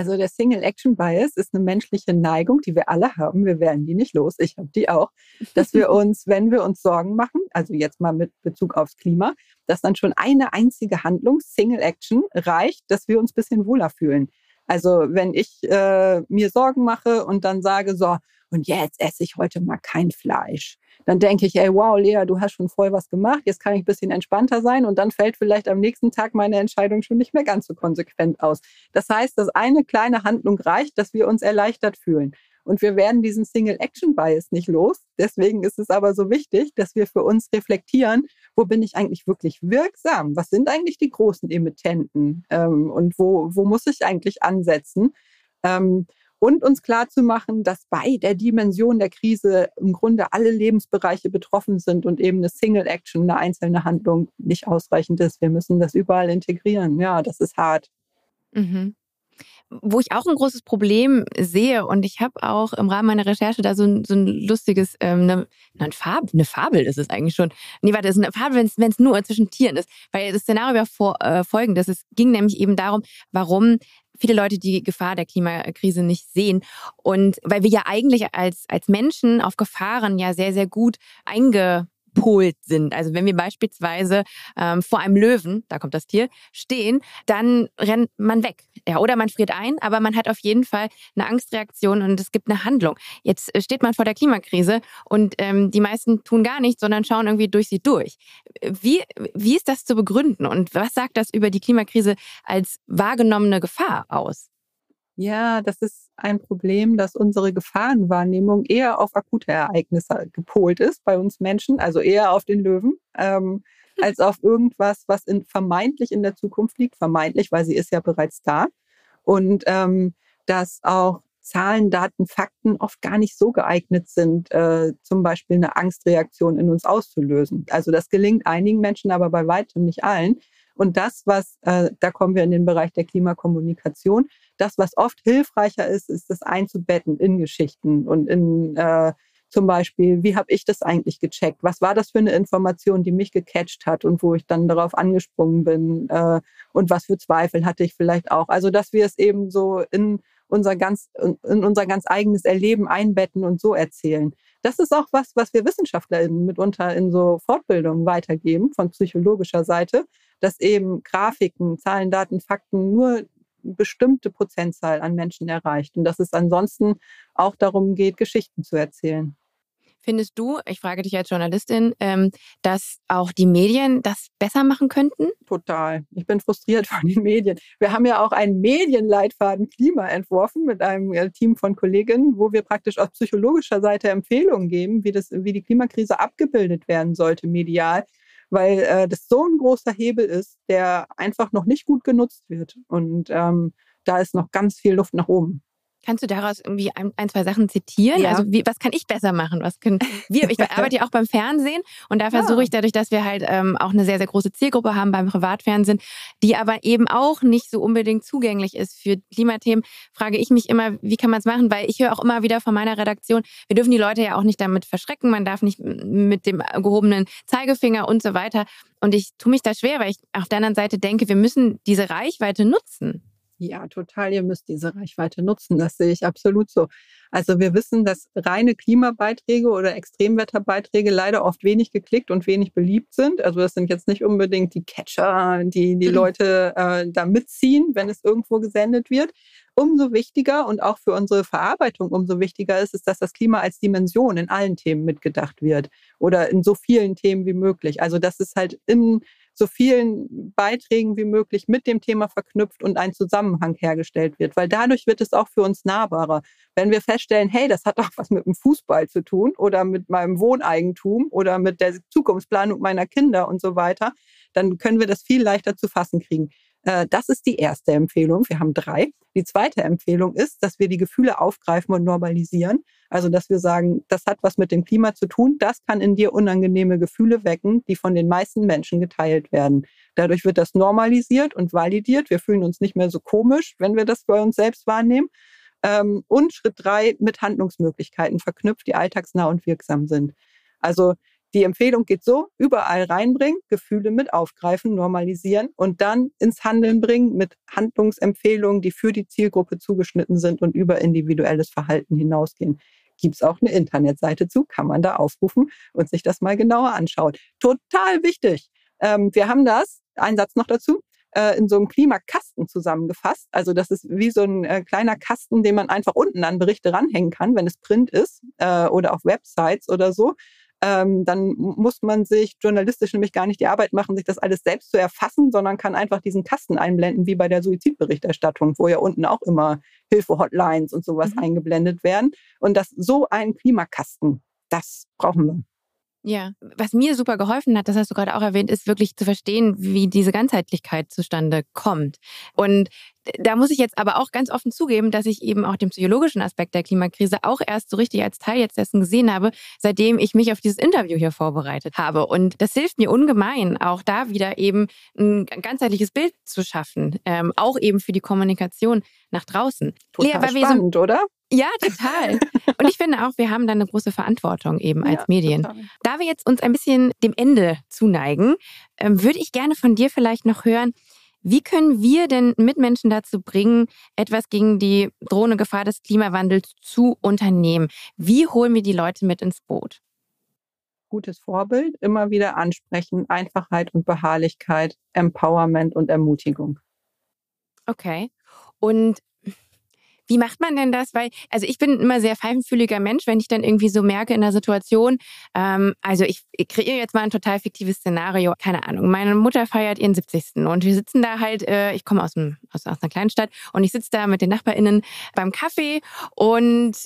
Also der Single Action Bias ist eine menschliche Neigung, die wir alle haben. Wir werden die nicht los. Ich habe die auch, dass wir uns, wenn wir uns Sorgen machen, also jetzt mal mit Bezug aufs Klima, dass dann schon eine einzige Handlung, Single Action, reicht, dass wir uns ein bisschen wohler fühlen. Also wenn ich äh, mir Sorgen mache und dann sage, so, und jetzt esse ich heute mal kein Fleisch, dann denke ich, ey, wow, Lea, du hast schon voll was gemacht, jetzt kann ich ein bisschen entspannter sein und dann fällt vielleicht am nächsten Tag meine Entscheidung schon nicht mehr ganz so konsequent aus. Das heißt, dass eine kleine Handlung reicht, dass wir uns erleichtert fühlen. Und wir werden diesen Single-Action-Bias nicht los. Deswegen ist es aber so wichtig, dass wir für uns reflektieren, wo bin ich eigentlich wirklich wirksam? Was sind eigentlich die großen Emittenten? Ähm, und wo, wo muss ich eigentlich ansetzen? Und uns klarzumachen, dass bei der Dimension der Krise im Grunde alle Lebensbereiche betroffen sind und eben eine Single Action, eine einzelne Handlung nicht ausreichend ist. Wir müssen das überall integrieren. Ja, das ist hart. Mhm. Wo ich auch ein großes Problem sehe, und ich habe auch im Rahmen meiner Recherche da so ein, so ein lustiges, ähm, eine, eine, Fab, eine Fabel ist es eigentlich schon. Nee, warte, es ist eine Fabel, wenn es nur zwischen Tieren ist. Weil das Szenario war vor, äh, folgendes. Es ging nämlich eben darum, warum viele Leute die Gefahr der Klimakrise nicht sehen. Und weil wir ja eigentlich als, als Menschen auf Gefahren ja sehr, sehr gut einge gepolt sind. Also wenn wir beispielsweise ähm, vor einem Löwen, da kommt das Tier, stehen, dann rennt man weg. Ja, oder man friert ein, aber man hat auf jeden Fall eine Angstreaktion und es gibt eine Handlung. Jetzt äh, steht man vor der Klimakrise und ähm, die meisten tun gar nichts, sondern schauen irgendwie durch sie durch. Wie, wie ist das zu begründen und was sagt das über die Klimakrise als wahrgenommene Gefahr aus? Ja, das ist ein Problem, dass unsere Gefahrenwahrnehmung eher auf akute Ereignisse gepolt ist bei uns Menschen, also eher auf den Löwen, ähm, als auf irgendwas, was in, vermeintlich in der Zukunft liegt. Vermeintlich, weil sie ist ja bereits da. Und ähm, dass auch Zahlen, Daten, Fakten oft gar nicht so geeignet sind, äh, zum Beispiel eine Angstreaktion in uns auszulösen. Also das gelingt einigen Menschen, aber bei weitem nicht allen. Und das, was, äh, da kommen wir in den Bereich der Klimakommunikation, das, was oft hilfreicher ist, ist das einzubetten in Geschichten und in äh, zum Beispiel, wie habe ich das eigentlich gecheckt? Was war das für eine Information, die mich gecatcht hat und wo ich dann darauf angesprungen bin? Äh, und was für Zweifel hatte ich vielleicht auch? Also, dass wir es eben so in unser ganz, in unser ganz eigenes Erleben einbetten und so erzählen. Das ist auch was, was wir WissenschaftlerInnen mitunter in so Fortbildungen weitergeben von psychologischer Seite, dass eben Grafiken, Zahlen, Daten, Fakten nur bestimmte Prozentzahl an Menschen erreicht und dass es ansonsten auch darum geht, Geschichten zu erzählen. Findest du, ich frage dich als Journalistin, ähm, dass auch die Medien das besser machen könnten? Total. Ich bin frustriert von den Medien. Wir haben ja auch einen Medienleitfaden Klima entworfen mit einem äh, Team von Kolleginnen, wo wir praktisch aus psychologischer Seite Empfehlungen geben, wie, das, wie die Klimakrise abgebildet werden sollte medial weil äh, das so ein großer Hebel ist, der einfach noch nicht gut genutzt wird. Und ähm, da ist noch ganz viel Luft nach oben. Kannst du daraus irgendwie ein, ein zwei Sachen zitieren? Ja. Also wie, was kann ich besser machen? Was können wir? Ich arbeite ja auch beim Fernsehen und da versuche ich dadurch, dass wir halt ähm, auch eine sehr, sehr große Zielgruppe haben beim Privatfernsehen, die aber eben auch nicht so unbedingt zugänglich ist für Klimathemen, frage ich mich immer, wie kann man es machen? Weil ich höre auch immer wieder von meiner Redaktion, wir dürfen die Leute ja auch nicht damit verschrecken, man darf nicht mit dem gehobenen Zeigefinger und so weiter. Und ich tue mich da schwer, weil ich auf der anderen Seite denke, wir müssen diese Reichweite nutzen. Ja, total. Ihr müsst diese Reichweite nutzen. Das sehe ich absolut so. Also wir wissen, dass reine Klimabeiträge oder Extremwetterbeiträge leider oft wenig geklickt und wenig beliebt sind. Also das sind jetzt nicht unbedingt die Catcher, die die mhm. Leute äh, da mitziehen, wenn es irgendwo gesendet wird. Umso wichtiger und auch für unsere Verarbeitung umso wichtiger ist es, dass das Klima als Dimension in allen Themen mitgedacht wird oder in so vielen Themen wie möglich. Also dass es halt in so vielen Beiträgen wie möglich mit dem Thema verknüpft und ein Zusammenhang hergestellt wird, weil dadurch wird es auch für uns nahbarer. Wenn wir feststellen, hey, das hat auch was mit dem Fußball zu tun oder mit meinem Wohneigentum oder mit der Zukunftsplanung meiner Kinder und so weiter, dann können wir das viel leichter zu fassen kriegen. Äh, das ist die erste Empfehlung. Wir haben drei. Die zweite Empfehlung ist, dass wir die Gefühle aufgreifen und normalisieren. Also, dass wir sagen, das hat was mit dem Klima zu tun. Das kann in dir unangenehme Gefühle wecken, die von den meisten Menschen geteilt werden. Dadurch wird das normalisiert und validiert. Wir fühlen uns nicht mehr so komisch, wenn wir das bei uns selbst wahrnehmen. Ähm, und Schritt drei mit Handlungsmöglichkeiten verknüpft, die alltagsnah und wirksam sind. Also die Empfehlung geht so, überall reinbringen, Gefühle mit aufgreifen, normalisieren und dann ins Handeln bringen mit Handlungsempfehlungen, die für die Zielgruppe zugeschnitten sind und über individuelles Verhalten hinausgehen. Gibt es auch eine Internetseite zu, kann man da aufrufen und sich das mal genauer anschauen. Total wichtig. Ähm, wir haben das, ein Satz noch dazu, äh, in so einem Klimakasten zusammengefasst. Also das ist wie so ein äh, kleiner Kasten, den man einfach unten an Berichte ranhängen kann, wenn es Print ist äh, oder auf Websites oder so ähm, dann muss man sich journalistisch nämlich gar nicht die Arbeit machen, sich das alles selbst zu erfassen, sondern kann einfach diesen Kasten einblenden, wie bei der Suizidberichterstattung, wo ja unten auch immer Hilfe-Hotlines und sowas mhm. eingeblendet werden. Und das so ein Klimakasten, das brauchen wir. Ja, was mir super geholfen hat, das hast du gerade auch erwähnt, ist wirklich zu verstehen, wie diese Ganzheitlichkeit zustande kommt. Und da muss ich jetzt aber auch ganz offen zugeben, dass ich eben auch den psychologischen Aspekt der Klimakrise auch erst so richtig als Teil jetzt dessen gesehen habe, seitdem ich mich auf dieses Interview hier vorbereitet habe. Und das hilft mir ungemein, auch da wieder eben ein ganzheitliches Bild zu schaffen, ähm, auch eben für die Kommunikation nach draußen. Total Lea, spannend, so, oder? Ja, total. Und ich finde auch, wir haben da eine große Verantwortung eben als ja, Medien. Total. Da wir jetzt uns ein bisschen dem Ende zuneigen, ähm, würde ich gerne von dir vielleicht noch hören, wie können wir denn Mitmenschen dazu bringen, etwas gegen die drohende Gefahr des Klimawandels zu unternehmen? Wie holen wir die Leute mit ins Boot? gutes Vorbild, immer wieder ansprechen, Einfachheit und Beharrlichkeit, Empowerment und Ermutigung. Okay. Und wie macht man denn das? Weil, also ich bin immer sehr pfeifenfühliger Mensch, wenn ich dann irgendwie so merke in der Situation, ähm, also ich, ich kreiere jetzt mal ein total fiktives Szenario, keine Ahnung. Meine Mutter feiert ihren 70. und wir sitzen da halt, äh, ich komme aus, aus, aus einer kleinen Stadt und ich sitze da mit den NachbarInnen beim Kaffee und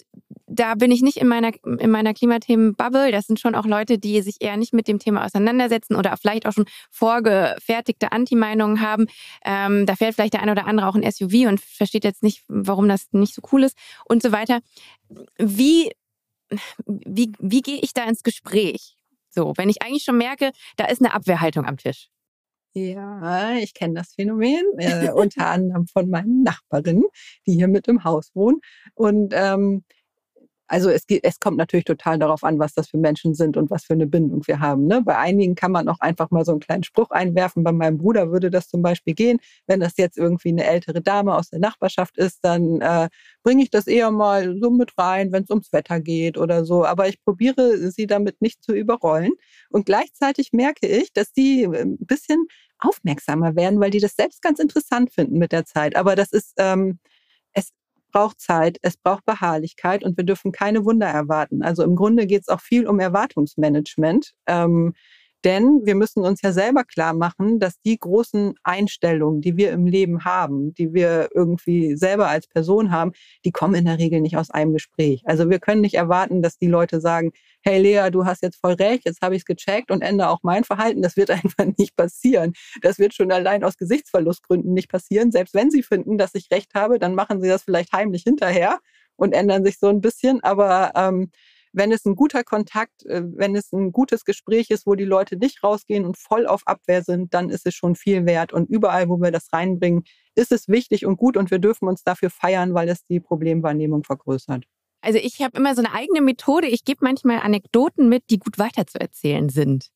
da bin ich nicht in meiner, in meiner Klimathemen-Bubble. Das sind schon auch Leute, die sich eher nicht mit dem Thema auseinandersetzen oder vielleicht auch schon vorgefertigte Anti-Meinungen haben. Ähm, da fährt vielleicht der eine oder andere auch ein SUV und versteht jetzt nicht, warum das nicht so cool ist und so weiter. Wie, wie, wie gehe ich da ins Gespräch? So, wenn ich eigentlich schon merke, da ist eine Abwehrhaltung am Tisch. Ja, ich kenne das Phänomen, äh, unter anderem von meinen Nachbarinnen, die hier mit im Haus wohnen. Und ähm, also es, geht, es kommt natürlich total darauf an, was das für Menschen sind und was für eine Bindung wir haben. Ne? Bei einigen kann man auch einfach mal so einen kleinen Spruch einwerfen. Bei meinem Bruder würde das zum Beispiel gehen. Wenn das jetzt irgendwie eine ältere Dame aus der Nachbarschaft ist, dann äh, bringe ich das eher mal so mit rein, wenn es ums Wetter geht oder so. Aber ich probiere sie damit nicht zu überrollen. Und gleichzeitig merke ich, dass äh, ein bisschen aufmerksamer werden, weil die das selbst ganz interessant finden mit der Zeit. Aber das ist... Ähm, braucht Zeit, es braucht Beharrlichkeit und wir dürfen keine Wunder erwarten. Also im Grunde geht es auch viel um Erwartungsmanagement. Ähm, denn wir müssen uns ja selber klar machen, dass die großen Einstellungen, die wir im Leben haben, die wir irgendwie selber als Person haben, die kommen in der Regel nicht aus einem Gespräch. Also wir können nicht erwarten, dass die Leute sagen, hey Lea, du hast jetzt voll recht, jetzt habe ich es gecheckt und ändere auch mein Verhalten. Das wird einfach nicht passieren. Das wird schon allein aus Gesichtsverlustgründen nicht passieren. Selbst wenn sie finden, dass ich recht habe, dann machen sie das vielleicht heimlich hinterher und ändern sich so ein bisschen. Aber ähm, wenn es ein guter Kontakt, äh, wenn es ein gutes Gespräch ist, wo die Leute nicht rausgehen und voll auf Abwehr sind, dann ist es schon viel wert. Und überall, wo wir das reinbringen, ist es wichtig und gut und wir dürfen uns dafür feiern, weil es die Problemwahrnehmung vergrößert. Also ich habe immer so eine eigene Methode. Ich gebe manchmal Anekdoten mit, die gut weiterzuerzählen sind.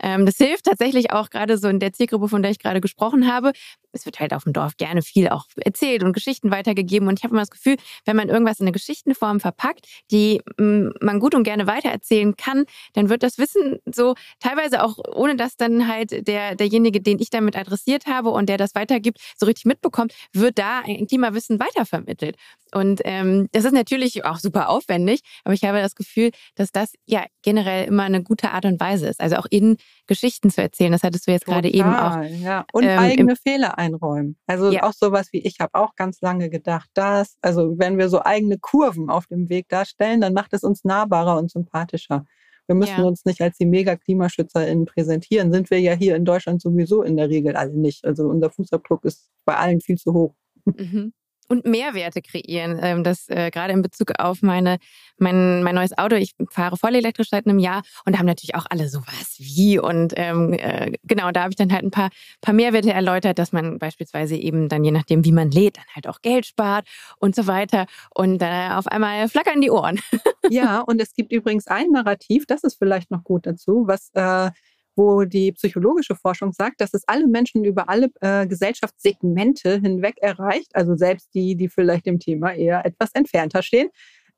Ähm, das hilft tatsächlich auch gerade so in der Zielgruppe, von der ich gerade gesprochen habe. Es wird halt auf dem Dorf gerne viel auch erzählt und Geschichten weitergegeben. Und ich habe immer das Gefühl, wenn man irgendwas in eine Geschichtenform verpackt, die mm, man gut und gerne weitererzählen kann, dann wird das Wissen so teilweise auch, ohne dass dann halt der, derjenige, den ich damit adressiert habe und der das weitergibt, so richtig mitbekommt, wird da ein Klimawissen weitervermittelt. Und ähm, das ist natürlich auch super aufwendig, aber ich habe das Gefühl, dass das ja generell immer eine gute Art und Weise ist. Also auch in Geschichten zu erzählen. Das hattest du jetzt Total, gerade eben auch. Ja. Und ähm, eigene Fehler einräumen. Also ja. auch sowas wie ich habe auch ganz lange gedacht, dass, also wenn wir so eigene Kurven auf dem Weg darstellen, dann macht es uns nahbarer und sympathischer. Wir müssen ja. uns nicht als die Mega-KlimaschützerInnen präsentieren. Sind wir ja hier in Deutschland sowieso in der Regel alle nicht. Also unser Fußabdruck ist bei allen viel zu hoch. Mhm und Mehrwerte kreieren. Ähm, das äh, gerade in Bezug auf meine, mein, mein neues Auto. Ich fahre voll elektrisch seit einem Jahr und da haben natürlich auch alle sowas wie. Und ähm, äh, genau, da habe ich dann halt ein paar, paar Mehrwerte erläutert, dass man beispielsweise eben dann, je nachdem, wie man lädt, dann halt auch Geld spart und so weiter. Und äh, auf einmal flackern die Ohren. ja, und es gibt übrigens ein Narrativ, das ist vielleicht noch gut dazu, was äh, wo die psychologische Forschung sagt, dass es alle Menschen über alle äh, Gesellschaftssegmente hinweg erreicht, also selbst die, die vielleicht dem Thema eher etwas entfernter stehen.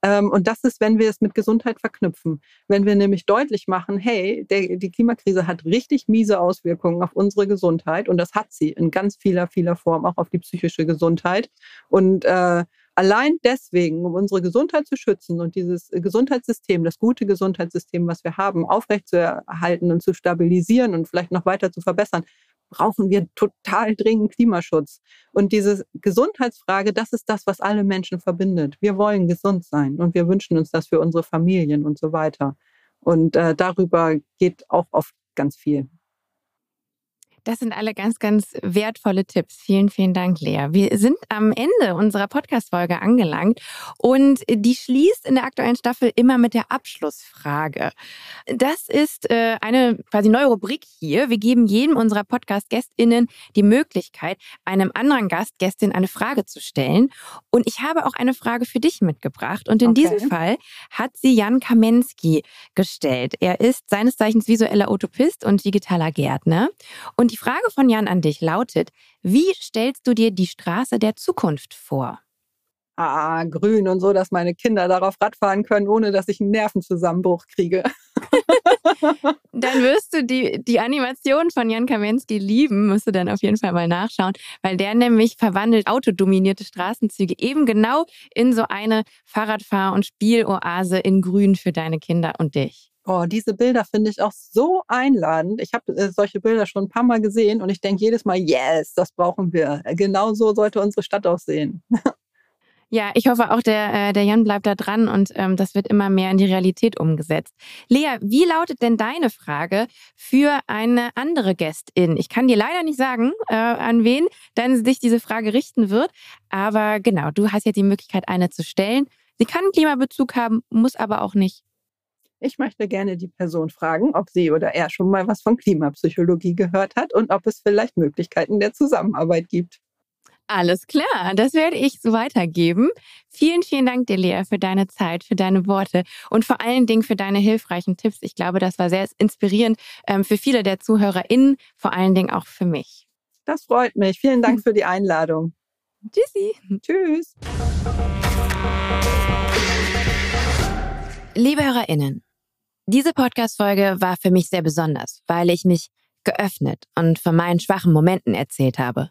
Ähm, und das ist, wenn wir es mit Gesundheit verknüpfen. Wenn wir nämlich deutlich machen, hey, der, die Klimakrise hat richtig miese Auswirkungen auf unsere Gesundheit und das hat sie in ganz vieler, vieler Form auch auf die psychische Gesundheit. Und äh, Allein deswegen, um unsere Gesundheit zu schützen und dieses Gesundheitssystem, das gute Gesundheitssystem, was wir haben, aufrechtzuerhalten und zu stabilisieren und vielleicht noch weiter zu verbessern, brauchen wir total dringend Klimaschutz. Und diese Gesundheitsfrage, das ist das, was alle Menschen verbindet. Wir wollen gesund sein und wir wünschen uns das für unsere Familien und so weiter. Und äh, darüber geht auch oft ganz viel. Das sind alle ganz, ganz wertvolle Tipps. Vielen, vielen Dank, Lea. Wir sind am Ende unserer Podcast-Folge angelangt und die schließt in der aktuellen Staffel immer mit der Abschlussfrage. Das ist äh, eine quasi neue Rubrik hier. Wir geben jedem unserer Podcast-GästInnen die Möglichkeit, einem anderen Gast, Gästin eine Frage zu stellen. Und ich habe auch eine Frage für dich mitgebracht. Und in okay. diesem Fall hat sie Jan Kamensky gestellt. Er ist seines Zeichens visueller Utopist und digitaler Gärtner. Und die Frage von Jan an dich lautet, wie stellst du dir die Straße der Zukunft vor? Ah, grün und so, dass meine Kinder darauf Radfahren können, ohne dass ich einen Nervenzusammenbruch kriege. dann wirst du die, die Animation von Jan Kamensky lieben, musst du dann auf jeden Fall mal nachschauen, weil der nämlich verwandelt autodominierte Straßenzüge eben genau in so eine Fahrradfahr- und Spieloase in Grün für deine Kinder und dich. Oh, diese Bilder finde ich auch so einladend. Ich habe äh, solche Bilder schon ein paar Mal gesehen und ich denke jedes Mal, yes, das brauchen wir. Genau so sollte unsere Stadt aussehen. Ja, ich hoffe auch, der, äh, der Jan bleibt da dran und ähm, das wird immer mehr in die Realität umgesetzt. Lea, wie lautet denn deine Frage für eine andere Gästin? Ich kann dir leider nicht sagen, äh, an wen dann sich diese Frage richten wird, aber genau, du hast jetzt die Möglichkeit, eine zu stellen. Sie kann Klimabezug haben, muss aber auch nicht. Ich möchte gerne die Person fragen, ob sie oder er schon mal was von Klimapsychologie gehört hat und ob es vielleicht Möglichkeiten der Zusammenarbeit gibt. Alles klar, das werde ich so weitergeben. Vielen, vielen Dank dir, Lea, für deine Zeit, für deine Worte und vor allen Dingen für deine hilfreichen Tipps. Ich glaube, das war sehr inspirierend ähm, für viele der ZuhörerInnen, vor allen Dingen auch für mich. Das freut mich. Vielen Dank für die Einladung. Tschüssi. Tschüss. Liebe HörerInnen, diese Podcast-Folge war für mich sehr besonders, weil ich mich geöffnet und von meinen schwachen Momenten erzählt habe.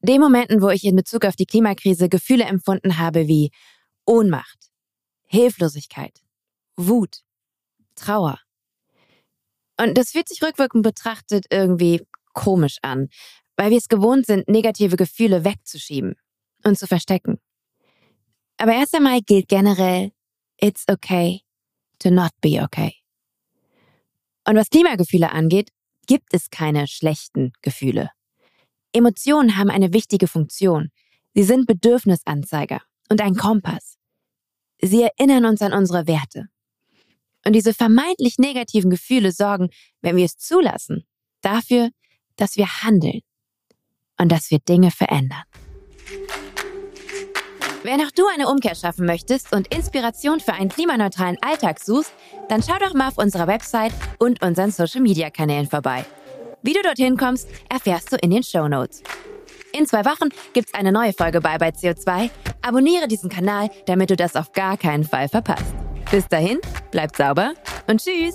Den Momenten, wo ich in Bezug auf die Klimakrise Gefühle empfunden habe wie Ohnmacht, Hilflosigkeit, Wut, Trauer. Und das fühlt sich rückwirkend betrachtet irgendwie komisch an, weil wir es gewohnt sind, negative Gefühle wegzuschieben und zu verstecken. Aber erst einmal gilt generell, it's okay to not be okay. Und was Klimagefühle angeht, gibt es keine schlechten Gefühle. Emotionen haben eine wichtige Funktion. Sie sind Bedürfnisanzeiger und ein Kompass. Sie erinnern uns an unsere Werte. Und diese vermeintlich negativen Gefühle sorgen, wenn wir es zulassen, dafür, dass wir handeln und dass wir Dinge verändern. Wenn auch du eine Umkehr schaffen möchtest und Inspiration für einen klimaneutralen Alltag suchst, dann schau doch mal auf unserer Website und unseren Social-Media-Kanälen vorbei. Wie du dorthin kommst, erfährst du in den Show Notes. In zwei Wochen gibt's eine neue Folge bei bei CO2. Abonniere diesen Kanal, damit du das auf gar keinen Fall verpasst. Bis dahin, bleibt sauber und tschüss!